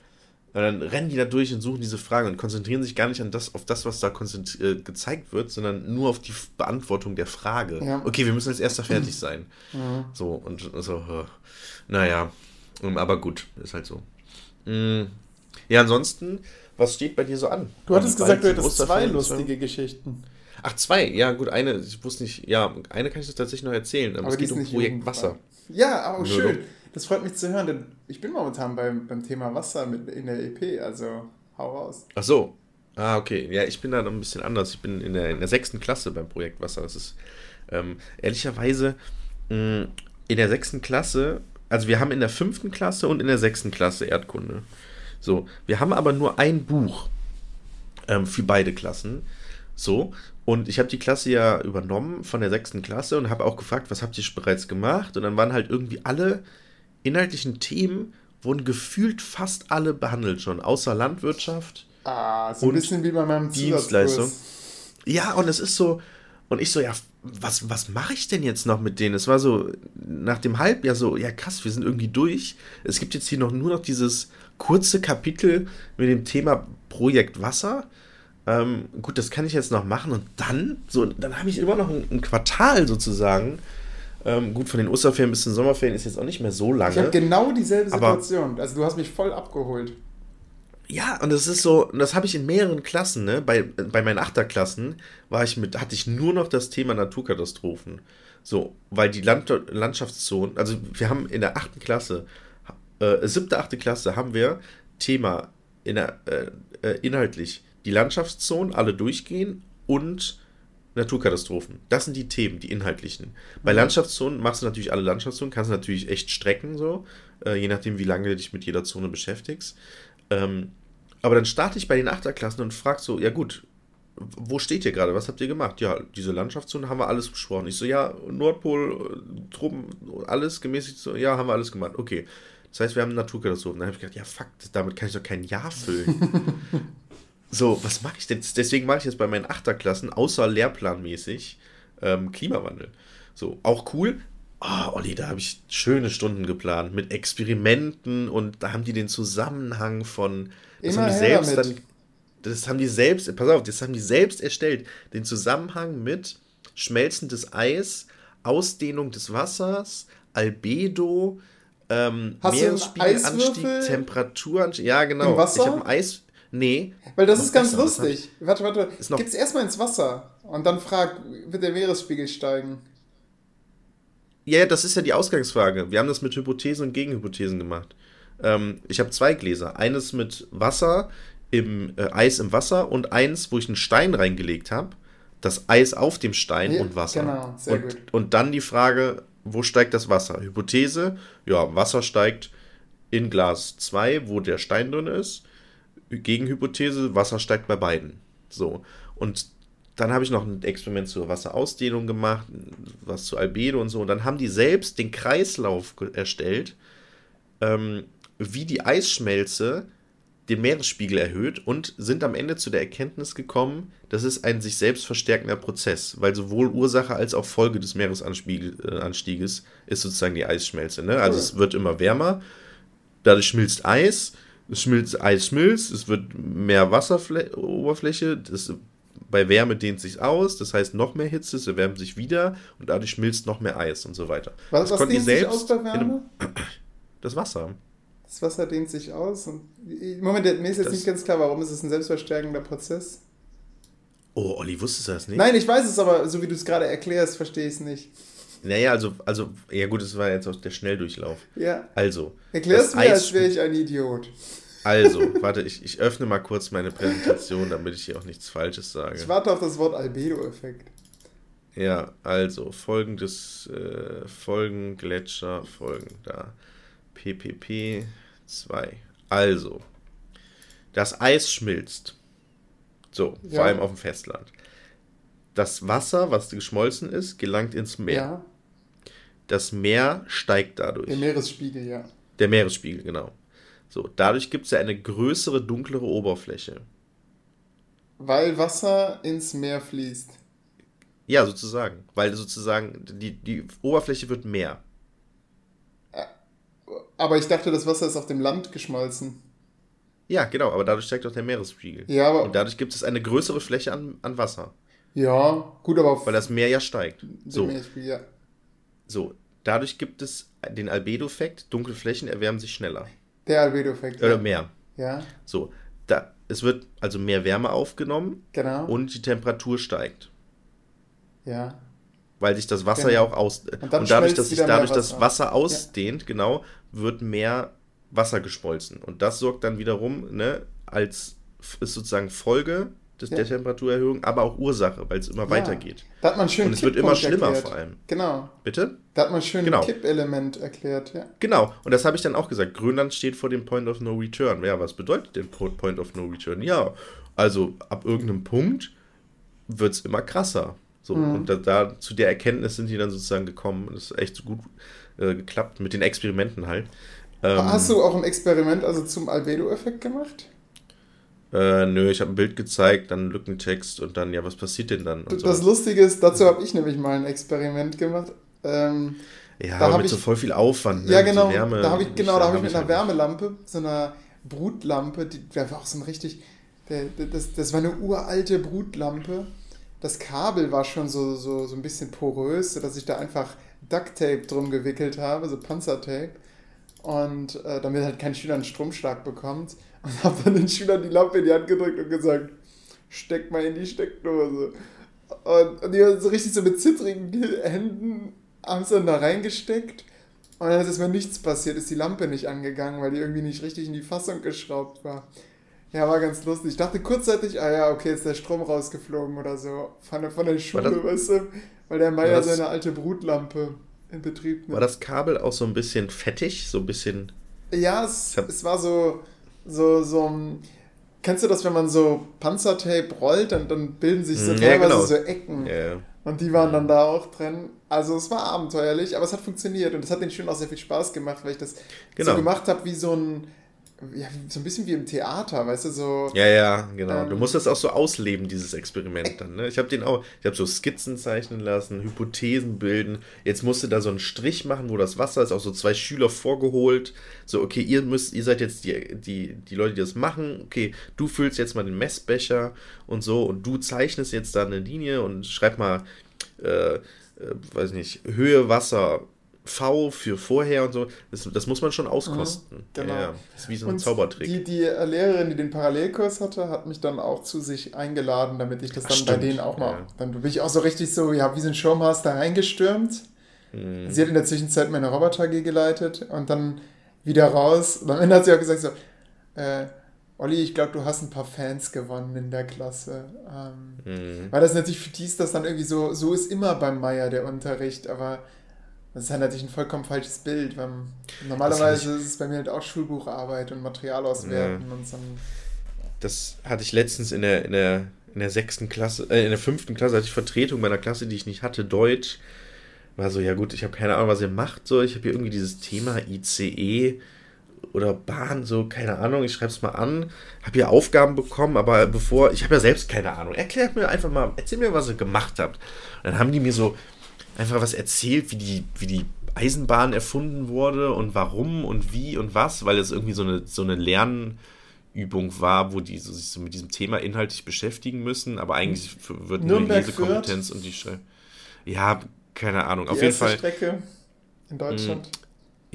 Und dann rennen die da durch und suchen diese Fragen und konzentrieren sich gar nicht an das, auf das, was da äh, gezeigt wird, sondern nur auf die Beantwortung der Frage. Ja. Okay, wir müssen als erster fertig sein. Ja. So, und so, äh, naja, ähm, aber gut, ist halt so. Mm. Ja, ansonsten, was steht bei dir so an? Du hattest gesagt, du hättest zwei lustige Geschichten. Ach, zwei, ja, gut, eine, ich wusste nicht, ja, eine kann ich tatsächlich noch erzählen, aber, aber es geht um Projekt Wasser. Ja, aber schön. Das freut mich zu hören, denn ich bin momentan beim, beim Thema Wasser mit in der EP, also hau raus. Ach so. Ah, okay. Ja, ich bin da noch ein bisschen anders. Ich bin in der, in der sechsten Klasse beim Projekt Wasser. Das ist ähm, ehrlicherweise mh, mm, in der sechsten Klasse, also wir haben in der fünften Klasse und in der sechsten Klasse Erdkunde. So, wir haben aber nur ein Buch ähm, für beide Klassen. So, und ich habe die Klasse ja übernommen von der sechsten Klasse und habe auch gefragt, was habt ihr bereits gemacht? Und dann waren halt irgendwie alle inhaltlichen Themen wurden gefühlt fast alle behandelt schon, außer Landwirtschaft. Ah, so ein bisschen wie bei meinem Dienstleistung. Ja, und es ist so, und ich so, ja, was, was mache ich denn jetzt noch mit denen? Es war so, nach dem Halbjahr so, ja krass, wir sind irgendwie durch. Es gibt jetzt hier noch nur noch dieses kurze Kapitel mit dem Thema Projekt Wasser. Ähm, gut, das kann ich jetzt noch machen und dann, so, dann habe ich immer noch ein, ein Quartal sozusagen. Ähm, gut, von den Osterferien bis zum Sommerferien ist jetzt auch nicht mehr so lange. Ich habe genau dieselbe Situation. Aber, also du hast mich voll abgeholt. Ja, und das ist so, das habe ich in mehreren Klassen, ne? Bei, bei meinen Achterklassen war ich mit, hatte ich nur noch das Thema Naturkatastrophen. So, weil die Land Landschaftszonen, also wir haben in der achten Klasse, äh, siebte, achte Klasse haben wir Thema in der, äh, äh inhaltlich die Landschaftszonen alle durchgehen und Naturkatastrophen. Das sind die Themen, die inhaltlichen. Bei mhm. Landschaftszonen machst du natürlich alle Landschaftszonen, kannst du natürlich echt strecken, so, äh, je nachdem, wie lange du dich mit jeder Zone beschäftigst. Ähm, aber dann starte ich bei den Achterklassen und frage so, ja gut, wo steht ihr gerade? Was habt ihr gemacht? Ja, diese Landschaftszone haben wir alles besprochen. Ich so, ja, Nordpol, Truppen, alles gemäßigt, so, ja, haben wir alles gemacht. Okay. Das heißt, wir haben Naturkatastrophen. Dann habe ich gedacht, ja, fuck, damit kann ich doch kein Jahr füllen. *laughs* so, was mache ich denn? Deswegen mache ich jetzt bei meinen Achterklassen, außer lehrplanmäßig, ähm, Klimawandel. So, auch cool, Oh, Olli, da habe ich schöne Stunden geplant mit Experimenten und da haben die den Zusammenhang von. Das Immer haben die selbst dann. Das haben die selbst, pass auf, das haben die selbst erstellt. Den Zusammenhang mit schmelzendes Eis, Ausdehnung des Wassers, Albedo, ähm, Meeresspiegelanstieg, Temperaturanstieg. Ja, genau. Im Wasser? Ich habe ein Eis. Nee. Weil das ist ganz besser. lustig. Warte, warte. Gib's erstmal ins Wasser und dann frag, wird der Meeresspiegel steigen? Ja, das ist ja die Ausgangsfrage. Wir haben das mit Hypothesen und Gegenhypothesen gemacht. Ähm, ich habe zwei Gläser. Eines mit Wasser, im äh, Eis im Wasser und eins, wo ich einen Stein reingelegt habe. Das Eis auf dem Stein ja, und Wasser. Genau, sehr und, gut. und dann die Frage, wo steigt das Wasser? Hypothese, ja, Wasser steigt in Glas 2, wo der Stein drin ist. Gegenhypothese, Wasser steigt bei beiden. So. Und dann habe ich noch ein Experiment zur Wasserausdehnung gemacht, was zu Albedo und so. Und dann haben die selbst den Kreislauf erstellt, ähm, wie die Eisschmelze den Meeresspiegel erhöht und sind am Ende zu der Erkenntnis gekommen, das ist ein sich selbst verstärkender Prozess, weil sowohl Ursache als auch Folge des Meeresanstieges ist sozusagen die Eisschmelze. Ne? Also es wird immer wärmer, dadurch schmilzt Eis, es schmilzt, Eis schmilzt, es wird mehr Wasseroberfläche, das bei Wärme dehnt sich aus, das heißt noch mehr Hitze, es erwärmt sich wieder und dadurch schmilzt noch mehr Eis und so weiter. Was, das was dehnt sich aus bei Wärme? Einem, das Wasser. Das Wasser dehnt sich aus und Moment, mir ist jetzt das, nicht ganz klar, warum ist es ein selbstverstärkender Prozess? Oh, Olli, wusstest du das nicht? Nein, ich weiß es, aber so wie du es gerade erklärst, verstehe ich es nicht. Naja, also, also, ja gut, es war jetzt auch der Schnelldurchlauf. Ja. Also. Erklärst du mir, als wäre ich ein Idiot. Also, *laughs* warte, ich, ich öffne mal kurz meine Präsentation, damit ich hier auch nichts Falsches sage. Ich warte auf das Wort Albedo-Effekt. Ja, also, folgendes, äh, Folgen, Gletscher, Folgen da. PPP 2. Also, das Eis schmilzt. So, ja. vor allem auf dem Festland. Das Wasser, was geschmolzen ist, gelangt ins Meer. Ja. Das Meer steigt dadurch. Der Meeresspiegel, ja. Der Meeresspiegel, genau. So, dadurch gibt es ja eine größere, dunklere Oberfläche. Weil Wasser ins Meer fließt. Ja, sozusagen. Weil sozusagen die, die Oberfläche wird mehr. Aber ich dachte, das Wasser ist auf dem Land geschmolzen. Ja, genau, aber dadurch steigt auch der Meeresspiegel. Ja, aber Und dadurch gibt es eine größere Fläche an, an Wasser. Ja, gut, aber. Weil das Meer ja steigt. So. Ja. So, dadurch gibt es den Albedo-Effekt, dunkle Flächen erwärmen sich schneller. Der Albedo-Effekt. Oder mehr. Ja. So, da, es wird also mehr Wärme aufgenommen. Genau. Und die Temperatur steigt. Ja. Weil sich das Wasser genau. ja auch aus. Und, und dadurch, dass sich dadurch Wasser. das Wasser ausdehnt, ja. genau, wird mehr Wasser geschmolzen. Und das sorgt dann wiederum, ne, als ist sozusagen Folge des, ja. der Temperaturerhöhung, aber auch Ursache, weil es immer ja. weitergeht. Da hat man schön Und es wird immer schlimmer erklärt. vor allem. Genau. Bitte? Da hat man schön genau. ein Kippelement erklärt, ja. Genau, und das habe ich dann auch gesagt. Grönland steht vor dem Point of No Return. Ja, was bedeutet denn Point of No Return? Ja, also ab irgendeinem Punkt wird es immer krasser. So, mhm. und da, da, zu der Erkenntnis sind die dann sozusagen gekommen. Das ist echt so gut äh, geklappt mit den Experimenten halt. Ähm, Hast du auch ein Experiment also zum Albedo-Effekt gemacht? Äh, nö, ich habe ein Bild gezeigt, dann Lückentext und dann, ja, was passiert denn dann? das so. Lustige ist, dazu habe ich nämlich mal ein Experiment gemacht. Ähm, ja, da aber mit ich, so voll viel Aufwand. Ne? Ja, genau. So Wärme, da habe ich, genau, da habe ich mit einer Wärmelampe, so einer Brutlampe, die, war auch so ein richtig, Der, das, das war eine uralte Brutlampe. Das Kabel war schon so, so, so ein bisschen porös, sodass ich da einfach Ducktape drum gewickelt habe, so Panzertape. Und äh, damit halt kein Schüler einen Stromschlag bekommt. Und habe dann den Schülern die Lampe in die Hand gedrückt und gesagt, steck mal in die Steckdose. Und, und die haben so richtig so mit zittrigen Händen haben es dann da reingesteckt. Und dann ist erstmal nichts passiert, ist die Lampe nicht angegangen, weil die irgendwie nicht richtig in die Fassung geschraubt war. Ja, war ganz lustig. Ich dachte kurzzeitig, ah ja, okay, ist der Strom rausgeflogen oder so. Von der, von der Schule, das, weißt du, weil der Meier seine alte Brutlampe in Betrieb nimmt. War das Kabel auch so ein bisschen fettig? So ein bisschen. Ja, es, es war so, so, so ein. Kennst du das, wenn man so Panzertape rollt, dann, dann bilden sich so mm, ja, teilweise genau. so Ecken. Ja. Und die waren dann da auch drin. Also es war abenteuerlich, aber es hat funktioniert und es hat den Schülern auch sehr viel Spaß gemacht, weil ich das genau. so gemacht habe wie so ein ja, so ein bisschen wie im Theater, weißt du, so. Ja, ja, genau. Ähm, du musst das auch so ausleben, dieses Experiment dann, ne? Ich habe den auch, ich habe so Skizzen zeichnen lassen, Hypothesen bilden. Jetzt musste da so einen Strich machen, wo das Wasser ist, auch so zwei Schüler vorgeholt. So, okay, ihr müsst, ihr seid jetzt die, die, die Leute, die das machen. Okay, du füllst jetzt mal den Messbecher und so und du zeichnest jetzt da eine Linie und schreib mal, äh, äh, weiß nicht, Höhe Wasser V für vorher und so, das, das muss man schon auskosten. Mhm, genau. Ja, das ist wie so ein und Zaubertrick. Die, die Lehrerin, die den Parallelkurs hatte, hat mich dann auch zu sich eingeladen, damit ich das dann Ach, bei denen auch mal. Ja. Dann bin ich auch so richtig so, ja, wie so ein Showmaster reingestürmt. Mhm. Sie hat in der Zwischenzeit meine Roboter-G geleitet und dann wieder raus. Und am Ende hat sie auch gesagt so, äh, Olli, ich glaube, du hast ein paar Fans gewonnen in der Klasse. Ähm, mhm. Weil das natürlich für die ist das dann irgendwie so, so ist immer beim Meier der Unterricht, aber das ist halt natürlich ein vollkommen falsches Bild. Weil normalerweise ist es bei mir halt auch Schulbucharbeit und Material auswerten ja. und so. Das hatte ich letztens in der, in der, in der sechsten Klasse, äh, in der fünften Klasse hatte ich Vertretung meiner Klasse, die ich nicht hatte, Deutsch. War so, ja gut, ich habe keine Ahnung, was ihr macht. So, ich habe hier irgendwie dieses Thema ICE oder Bahn, so, keine Ahnung, ich schreibe es mal an, habe hier Aufgaben bekommen, aber bevor, ich habe ja selbst keine Ahnung, erklärt mir einfach mal, erzähl mir, was ihr gemacht habt. Und dann haben die mir so einfach was erzählt, wie die, wie die Eisenbahn erfunden wurde und warum und wie und was, weil es irgendwie so eine, so eine Lernübung war, wo die so, sich so mit diesem Thema inhaltlich beschäftigen müssen, aber eigentlich wird nur Lesekompetenz und die Schreib Ja, keine Ahnung. Die Auf jeden Fall. Strecke in Deutschland. Mh,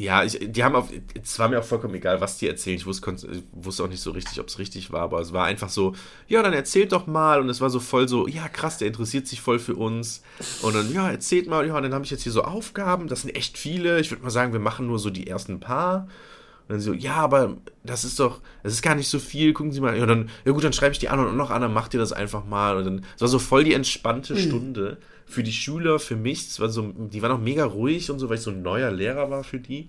ja, ich, die haben auf, es war mir auch vollkommen egal, was die erzählen. Ich wusste, wusste auch nicht so richtig, ob es richtig war, aber es war einfach so, ja, dann erzählt doch mal. Und es war so voll so, ja, krass, der interessiert sich voll für uns. Und dann, ja, erzählt mal, ja, und dann habe ich jetzt hier so Aufgaben, das sind echt viele. Ich würde mal sagen, wir machen nur so die ersten paar. Und dann so, ja, aber das ist doch, das ist gar nicht so viel, gucken Sie mal. Ja, dann, ja gut, dann schreibe ich die an und noch an, dann macht ihr das einfach mal. Und dann, es war so voll die entspannte mhm. Stunde für die Schüler, für mich, es war so, die waren auch mega ruhig und so, weil ich so ein neuer Lehrer war für die.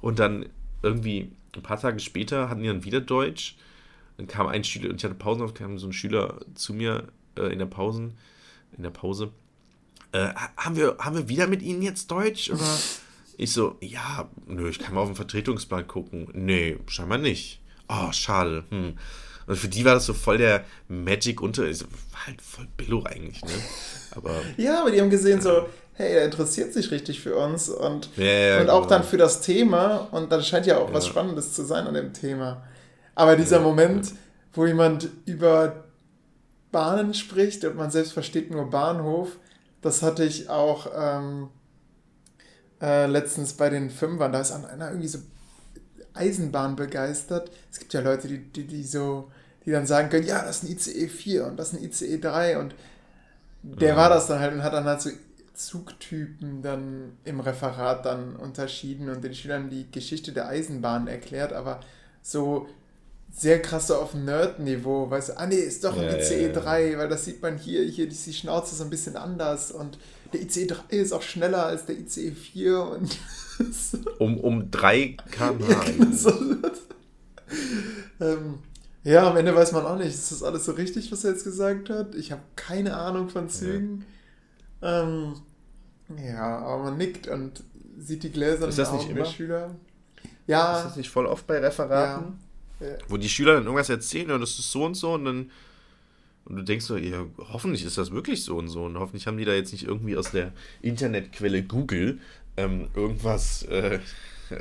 Und dann irgendwie ein paar Tage später hatten die dann wieder Deutsch. Dann kam ein Schüler, und ich hatte Pausen auf, kam so ein Schüler zu mir äh, in der Pausen, in der Pause. Äh, haben, wir, haben wir wieder mit Ihnen jetzt Deutsch? Oder? *laughs* Ich so, ja, nö, ich kann mal auf den Vertretungsplan gucken. Nee, scheinbar nicht. Oh, schade. Hm. Und für die war das so voll der Magic unter, also, war halt voll Billo eigentlich, ne? Aber, *laughs* ja, aber die haben gesehen so, hey, er interessiert sich richtig für uns und, ja, ja, und auch genau. dann für das Thema und dann scheint ja auch ja. was Spannendes zu sein an dem Thema. Aber dieser Moment, wo jemand über Bahnen spricht und man selbst versteht nur Bahnhof, das hatte ich auch ähm, äh, letztens bei den Fünfern. Da ist einer irgendwie so Eisenbahn begeistert. Es gibt ja Leute, die, die, die so, die dann sagen können, ja, das ist ein ICE 4 und das ist ein ICE 3 und der ja. war das dann halt und hat dann halt so Zugtypen dann im Referat dann unterschieden und den Schülern die Geschichte der Eisenbahn erklärt, aber so sehr krass so auf Nerd-Niveau, weißt du, ah nee, ist doch ein ja, ICE 3, ja, weil das sieht man hier, hier ist die Schnauze so ein bisschen anders und der ICE 3 ist auch schneller als der ICE 4 und *laughs* um, um 3 km/h. Ja, genau so. ähm, ja, am Ende weiß man auch nicht, ist das alles so richtig, was er jetzt gesagt hat? Ich habe keine Ahnung von Zügen. Ja. Ähm, ja, aber man nickt und sieht die Gläser ist das nicht immer? der Schüler. Ja. Ist das nicht voll oft bei Referaten? Ja. Ja. Wo die Schüler dann irgendwas erzählen und das ist so und so und dann und du denkst so, ja, hoffentlich ist das wirklich so und so und hoffentlich haben die da jetzt nicht irgendwie aus der Internetquelle Google ähm, irgendwas äh,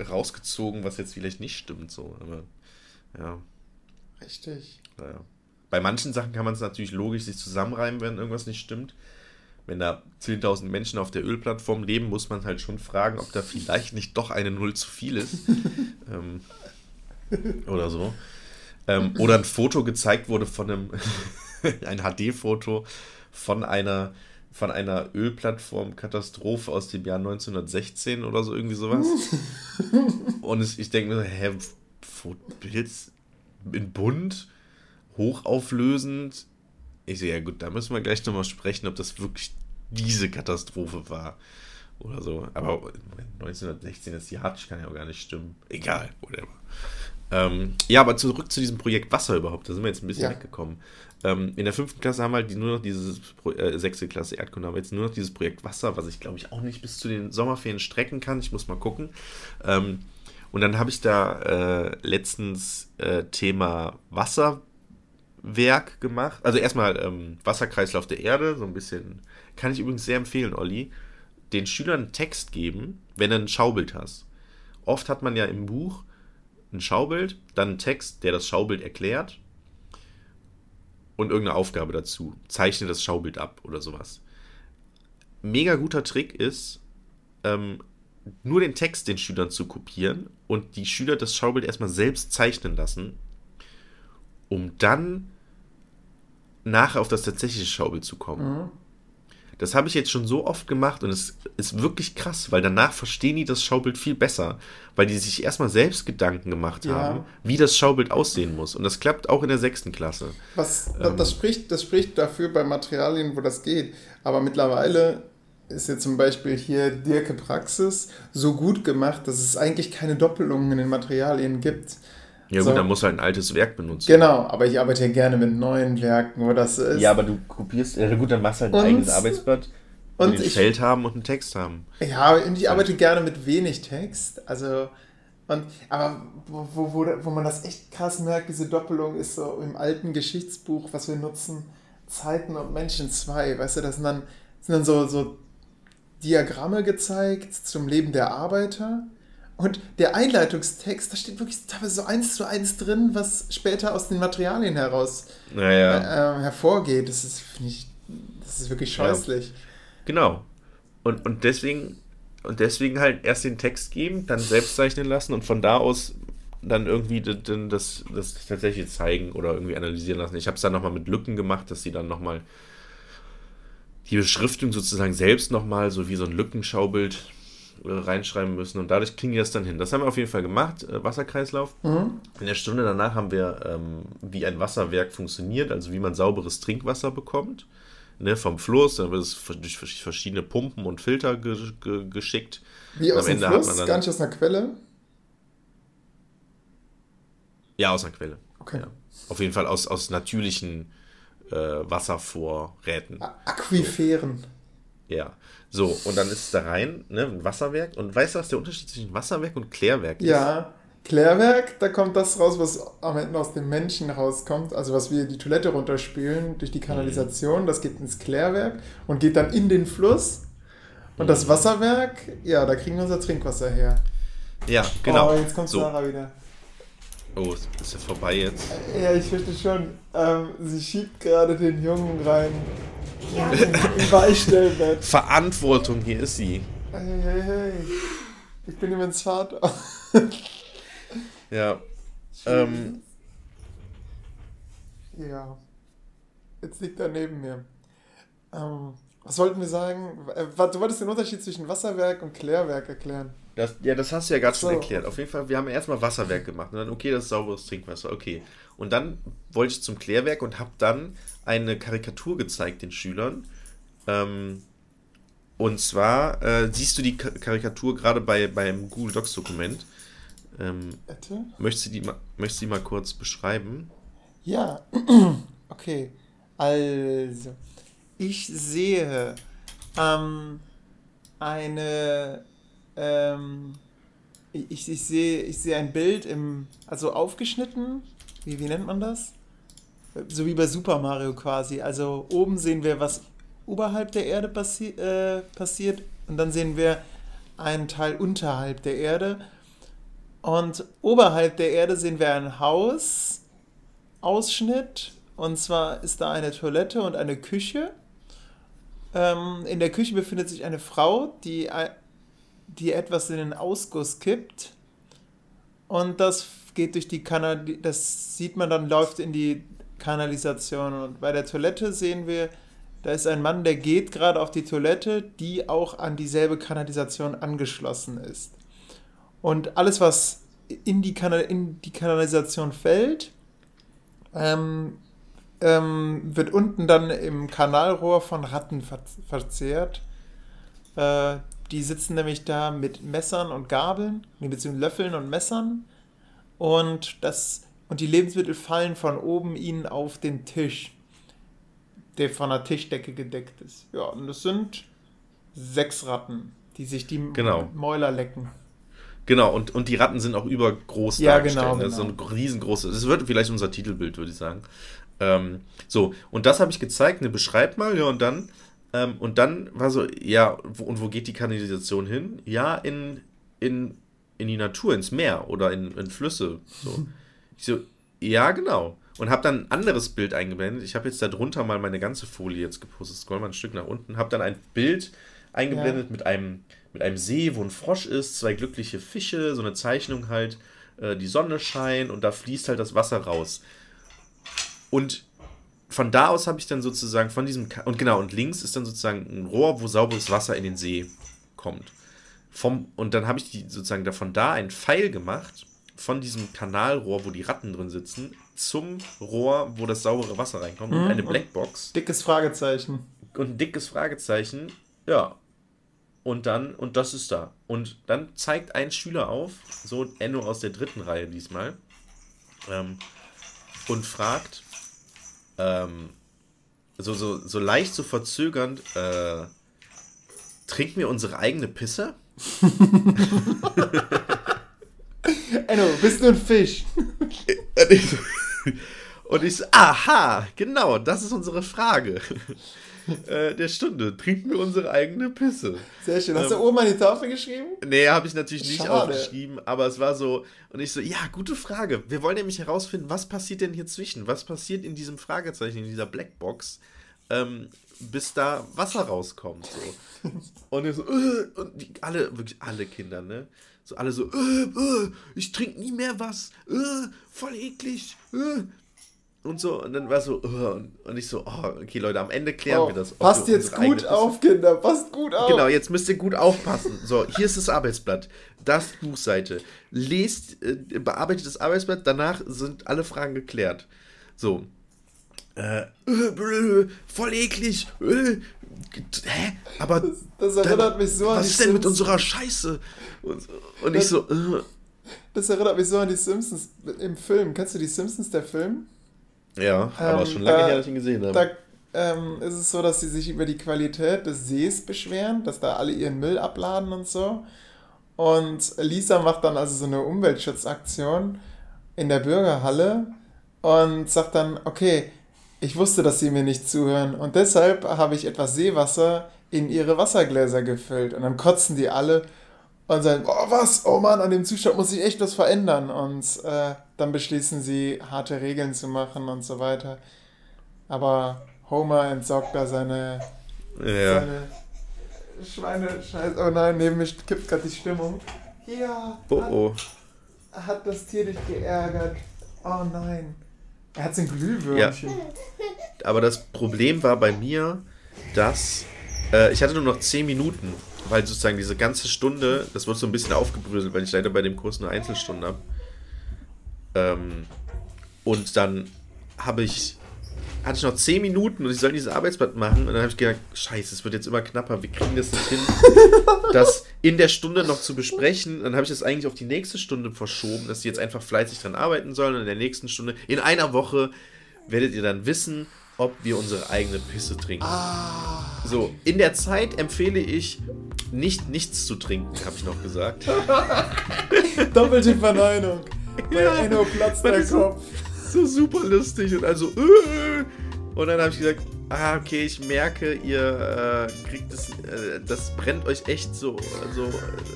rausgezogen, was jetzt vielleicht nicht stimmt so, aber ja. Richtig. Naja. bei manchen Sachen kann man es natürlich logisch sich zusammenreimen, wenn irgendwas nicht stimmt. Wenn da 10.000 Menschen auf der Ölplattform leben, muss man halt schon fragen, ob da vielleicht nicht doch eine Null zu viel ist. *laughs* ähm, oder so. Ähm, oder ein Foto gezeigt wurde von einem, *laughs* ein HD-Foto von einer, von einer Ölplattform-Katastrophe aus dem Jahr 1916 oder so, irgendwie sowas. *laughs* Und es, ich denke mir, hä, Bild in bunt, hochauflösend. Ich sehe, ja gut, da müssen wir gleich nochmal sprechen, ob das wirklich diese Katastrophe war. Oder so. Aber 1916 ist Jahr, kann ja auch gar nicht stimmen. Egal, whatever. Ähm, ja, aber zurück zu diesem Projekt Wasser überhaupt. Da sind wir jetzt ein bisschen ja. weggekommen. Ähm, in der fünften Klasse haben wir halt nur noch dieses, äh, sechste Klasse Erdkunde, haben jetzt nur noch dieses Projekt Wasser, was ich glaube ich auch nicht bis zu den Sommerferien strecken kann. Ich muss mal gucken. Ähm, und dann habe ich da äh, letztens äh, Thema Wasserwerk gemacht. Also erstmal ähm, Wasserkreislauf der Erde, so ein bisschen. Kann ich übrigens sehr empfehlen, Olli. Den Schülern einen Text geben, wenn du ein Schaubild hast. Oft hat man ja im Buch ein Schaubild, dann einen Text, der das Schaubild erklärt und irgendeine Aufgabe dazu. Zeichne das Schaubild ab oder sowas. Mega guter Trick ist, ähm, nur den Text den Schülern zu kopieren und die Schüler das Schaubild erstmal selbst zeichnen lassen, um dann nachher auf das tatsächliche Schaubild zu kommen. Mhm. Das habe ich jetzt schon so oft gemacht und es ist wirklich krass, weil danach verstehen die das Schaubild viel besser, weil die sich erstmal selbst Gedanken gemacht ja. haben, wie das Schaubild aussehen muss. Und das klappt auch in der sechsten Klasse. Was, ähm, das, spricht, das spricht dafür bei Materialien, wo das geht. Aber mittlerweile ist jetzt zum Beispiel hier Dirke Praxis so gut gemacht, dass es eigentlich keine Doppelungen in den Materialien gibt. Ja gut, so. dann muss halt ein altes Werk benutzen. Genau, aber ich arbeite ja gerne mit neuen Werken, wo das ist. Ja, aber du kopierst, ja gut, dann machst du halt ein und, eigenes Arbeitsblatt, wo und ein Feld haben und einen Text haben. Ja, und ich arbeite gerne mit wenig Text, also und, aber wo, wo, wo man das echt krass merkt, diese Doppelung ist so im alten Geschichtsbuch, was wir nutzen, Zeiten und Menschen 2, weißt du, das sind dann, sind dann so, so Diagramme gezeigt zum Leben der Arbeiter und der Einleitungstext, da steht wirklich teilweise so eins zu eins drin, was später aus den Materialien heraus naja. äh, hervorgeht. Das ist, ich, das ist wirklich scheußlich. Ja. Genau. Und, und deswegen und deswegen halt erst den Text geben, dann selbst zeichnen lassen und von da aus dann irgendwie das, das, das tatsächlich zeigen oder irgendwie analysieren lassen. Ich habe es dann nochmal mit Lücken gemacht, dass sie dann nochmal die Beschriftung sozusagen selbst nochmal so wie so ein Lückenschaubild reinschreiben müssen und dadurch kriegen die das dann hin. Das haben wir auf jeden Fall gemacht, äh, Wasserkreislauf. Mhm. In der Stunde danach haben wir, ähm, wie ein Wasserwerk funktioniert, also wie man sauberes Trinkwasser bekommt. Ne, vom Fluss, dann wird es durch verschiedene Pumpen und Filter ge ge geschickt. Wie aus dem Fluss? Gar nicht aus einer Quelle? Ja, aus einer Quelle. Okay. Ja. Auf jeden Fall aus, aus natürlichen äh, Wasservorräten. Aquiferen. So. Ja. So, und dann ist es da rein, ne, ein Wasserwerk. Und weißt du, was der Unterschied zwischen Wasserwerk und Klärwerk ist? Ja, Klärwerk, da kommt das raus, was am Ende aus dem Menschen rauskommt. Also was wir die Toilette runterspülen durch die Kanalisation, das geht ins Klärwerk und geht dann in den Fluss. Und das mhm. Wasserwerk, ja, da kriegen wir unser Trinkwasser her. Ja, genau. Oh, jetzt kommt so. Sarah wieder. Oh, ist ja vorbei jetzt? Ja, ich fürchte schon. Ähm, sie schiebt gerade den Jungen rein. Ja. Beistellbett. Verantwortung, hier ist sie. Hey, hey, hey. Ich bin übrigens Vater. ja. Ähm. Ja. Jetzt liegt er neben mir. Ähm, was wollten wir sagen? Äh, du wolltest den Unterschied zwischen Wasserwerk und Klärwerk erklären. Das, ja, das hast du ja gerade so. schon erklärt. Auf jeden Fall, wir haben erstmal Wasserwerk gemacht und dann, okay, das ist sauberes Trinkwasser, okay. Und dann wollte ich zum Klärwerk und habe dann eine Karikatur gezeigt den Schülern. Ähm, und zwar äh, siehst du die Karikatur gerade bei, beim Google Docs Dokument. Ähm, möchtest, du die mal, möchtest du die mal kurz beschreiben? Ja, *clears throat* okay. Also, ich sehe ähm, eine ähm, ich, ich, sehe, ich sehe ein Bild im, also aufgeschnitten, wie, wie nennt man das? So wie bei Super Mario quasi. Also oben sehen wir, was oberhalb der Erde passi äh, passiert und dann sehen wir einen Teil unterhalb der Erde. Und oberhalb der Erde sehen wir ein Haus, Ausschnitt Und zwar ist da eine Toilette und eine Küche. Ähm, in der Küche befindet sich eine Frau, die, die etwas in den Ausguss kippt. Und das geht durch die Kanal, das sieht man dann, läuft in die Kanalisation. Und bei der Toilette sehen wir, da ist ein Mann, der geht gerade auf die Toilette, die auch an dieselbe Kanalisation angeschlossen ist. Und alles, was in die, Kanal in die Kanalisation fällt, ähm, ähm, wird unten dann im Kanalrohr von Ratten ver verzehrt. Äh, die sitzen nämlich da mit Messern und Gabeln, beziehungsweise Löffeln und Messern. Und, das, und die Lebensmittel fallen von oben ihnen auf den Tisch, der von der Tischdecke gedeckt ist. Ja, und das sind sechs Ratten, die sich die genau. Mäuler lecken. Genau, und, und die Ratten sind auch übergroß ja, dargestellt. Genau, ne? genau. Das ist so ein riesengroßes. Das wird vielleicht unser Titelbild, würde ich sagen. Ähm, so, und das habe ich gezeigt, ne, beschreib mal, ja, und dann, ähm, und dann war so, ja, wo, und wo geht die Kanalisation hin? Ja, in, in, in die Natur, ins Meer oder in, in Flüsse. So. *laughs* Ich so, ja, genau. Und habe dann ein anderes Bild eingeblendet. Ich habe jetzt darunter mal meine ganze Folie jetzt gepostet. Scroll mal ein Stück nach unten. Habe dann ein Bild eingeblendet ja. mit einem mit einem See, wo ein Frosch ist, zwei glückliche Fische, so eine Zeichnung halt, äh, die Sonne scheint und da fließt halt das Wasser raus. Und von da aus habe ich dann sozusagen von diesem, Ka und genau, und links ist dann sozusagen ein Rohr, wo sauberes Wasser in den See kommt. Vom, und dann habe ich die sozusagen davon da einen Pfeil gemacht, von diesem Kanalrohr, wo die Ratten drin sitzen, zum Rohr, wo das saubere Wasser reinkommt, mhm, und eine Blackbox. Dickes Fragezeichen. Und ein dickes Fragezeichen, ja, und dann, und das ist da. Und dann zeigt ein Schüler auf, so Enno aus der dritten Reihe diesmal, ähm, und fragt, ähm, so, so, so leicht so verzögernd, äh, trinken wir unsere eigene Pisse? *laughs* Enno, bist du ein Fisch? *laughs* und ich so, aha, genau, das ist unsere Frage äh, der Stunde. Trinken wir unsere eigene Pisse. Sehr schön. Hast ähm, du oben an die Tafel geschrieben? Nee, habe ich natürlich nicht Schade. aufgeschrieben, aber es war so, und ich so, ja, gute Frage. Wir wollen nämlich herausfinden, was passiert denn hier zwischen? Was passiert in diesem Fragezeichen, in dieser Blackbox, ähm, bis da Wasser rauskommt. So. Und, so, äh, und die, alle, wirklich alle Kinder, ne? So alle so, äh, äh, ich trinke nie mehr was, äh, voll eklig, äh und so. Und dann war so, uh, und ich so, oh, okay, Leute, am Ende klären oh, wir das. Passt jetzt gut auf, Kinder, passt gut auf. Genau, jetzt müsst ihr gut aufpassen. So, hier ist das Arbeitsblatt, das Buchseite. Lest, äh, bearbeitet das Arbeitsblatt, danach sind alle Fragen geklärt. So. Äh, äh, voll eklig. Äh, hä? Aber. Das, das erinnert da, mich so an Was ist denn mit unserer Scheiße? Und, und ich so, äh. Das erinnert mich so an die Simpsons im Film. Kennst du die Simpsons, der Film? Ja, aber ähm, schon lange da, her, dass ich ihn gesehen habe. Da ähm, ist es so, dass sie sich über die Qualität des Sees beschweren, dass da alle ihren Müll abladen und so. Und Lisa macht dann also so eine Umweltschutzaktion in der Bürgerhalle und sagt dann, okay, ich wusste, dass sie mir nicht zuhören und deshalb habe ich etwas Seewasser in ihre Wassergläser gefüllt. Und dann kotzen die alle und sagen, oh was, oh Mann, an dem Zustand muss sich echt was verändern. Und äh, dann beschließen sie, harte Regeln zu machen und so weiter. Aber Homer entsorgt da seine, ja. seine Schweine, Scheiße. Oh nein, neben mir kippt gerade die Stimmung. Ja. Oh oh. Hat, hat das Tier dich geärgert? Oh nein. Er hat so ein Glühwürmchen. Ja. Aber das Problem war bei mir, dass äh, ich hatte nur noch 10 Minuten, weil sozusagen diese ganze Stunde, das wird so ein bisschen aufgebröselt, weil ich leider bei dem Kurs nur Einzelstunden habe. Ähm, und dann habe ich, hatte ich noch 10 Minuten und ich soll dieses Arbeitsblatt machen. Und dann habe ich gedacht, scheiße, es wird jetzt immer knapper, wir kriegen das nicht hin, *laughs* das in der Stunde noch zu besprechen. Dann habe ich das eigentlich auf die nächste Stunde verschoben, dass sie jetzt einfach fleißig dran arbeiten sollen. Und in der nächsten Stunde, in einer Woche, werdet ihr dann wissen, ob wir unsere eigene Pisse trinken. Ah. So, in der Zeit empfehle ich, nicht nichts zu trinken, habe ich noch gesagt. *laughs* Doppelte Verneinung. Bei ja, Enno platzt der Kopf. So, super lustig und also. Äh, und dann habe ich gesagt, ah, okay, ich merke, ihr äh, kriegt es, äh, das brennt euch echt so, also,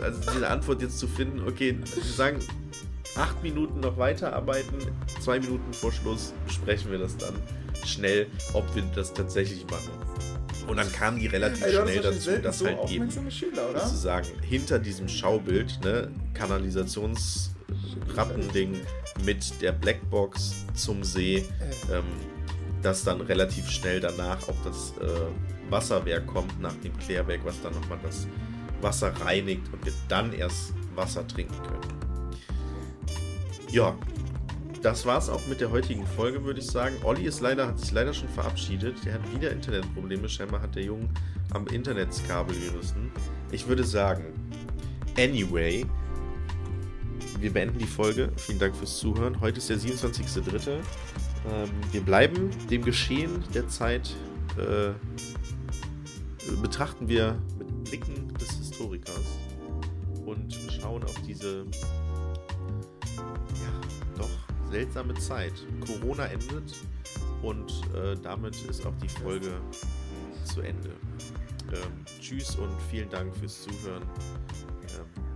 also diese Antwort jetzt zu finden. Okay, wir sagen, acht Minuten noch weiterarbeiten, zwei Minuten vor Schluss besprechen wir das dann schnell, ob wir das tatsächlich machen. Und dann kamen die relativ Ey, schnell dazu, dass so halt eben Schüler, oder? sozusagen hinter diesem Schaubild, ne, Kanalisationsrattending mit der Blackbox zum See, ähm, dass dann relativ schnell danach auch das äh, Wasserwerk kommt nach dem Klärwerk, was dann nochmal das Wasser reinigt und wir dann erst Wasser trinken können. Ja, das war's auch mit der heutigen Folge, würde ich sagen. Olli ist leider, hat sich leider schon verabschiedet. Der hat wieder Internetprobleme. Scheinbar hat der Junge am Internetskabel gerissen. Ich würde sagen, anyway, wir beenden die Folge. Vielen Dank fürs Zuhören. Heute ist der 27.03. Ähm, wir bleiben dem Geschehen der Zeit, äh, betrachten wir mit Blicken des Historikers und schauen auf diese ja, doch seltsame Zeit. Corona endet und äh, damit ist auch die Folge zu Ende. Ähm, tschüss und vielen Dank fürs Zuhören. Ähm,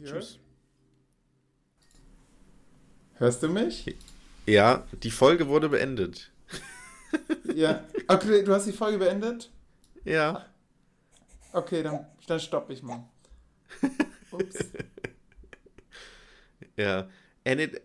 Ja. tschüss. Hörst du mich? Ja, die Folge wurde beendet. *laughs* Ja. Okay, du hast die Folge beendet? Ja. Okay, dann, dann stopp ich mal. *laughs* Ups. Ja. And it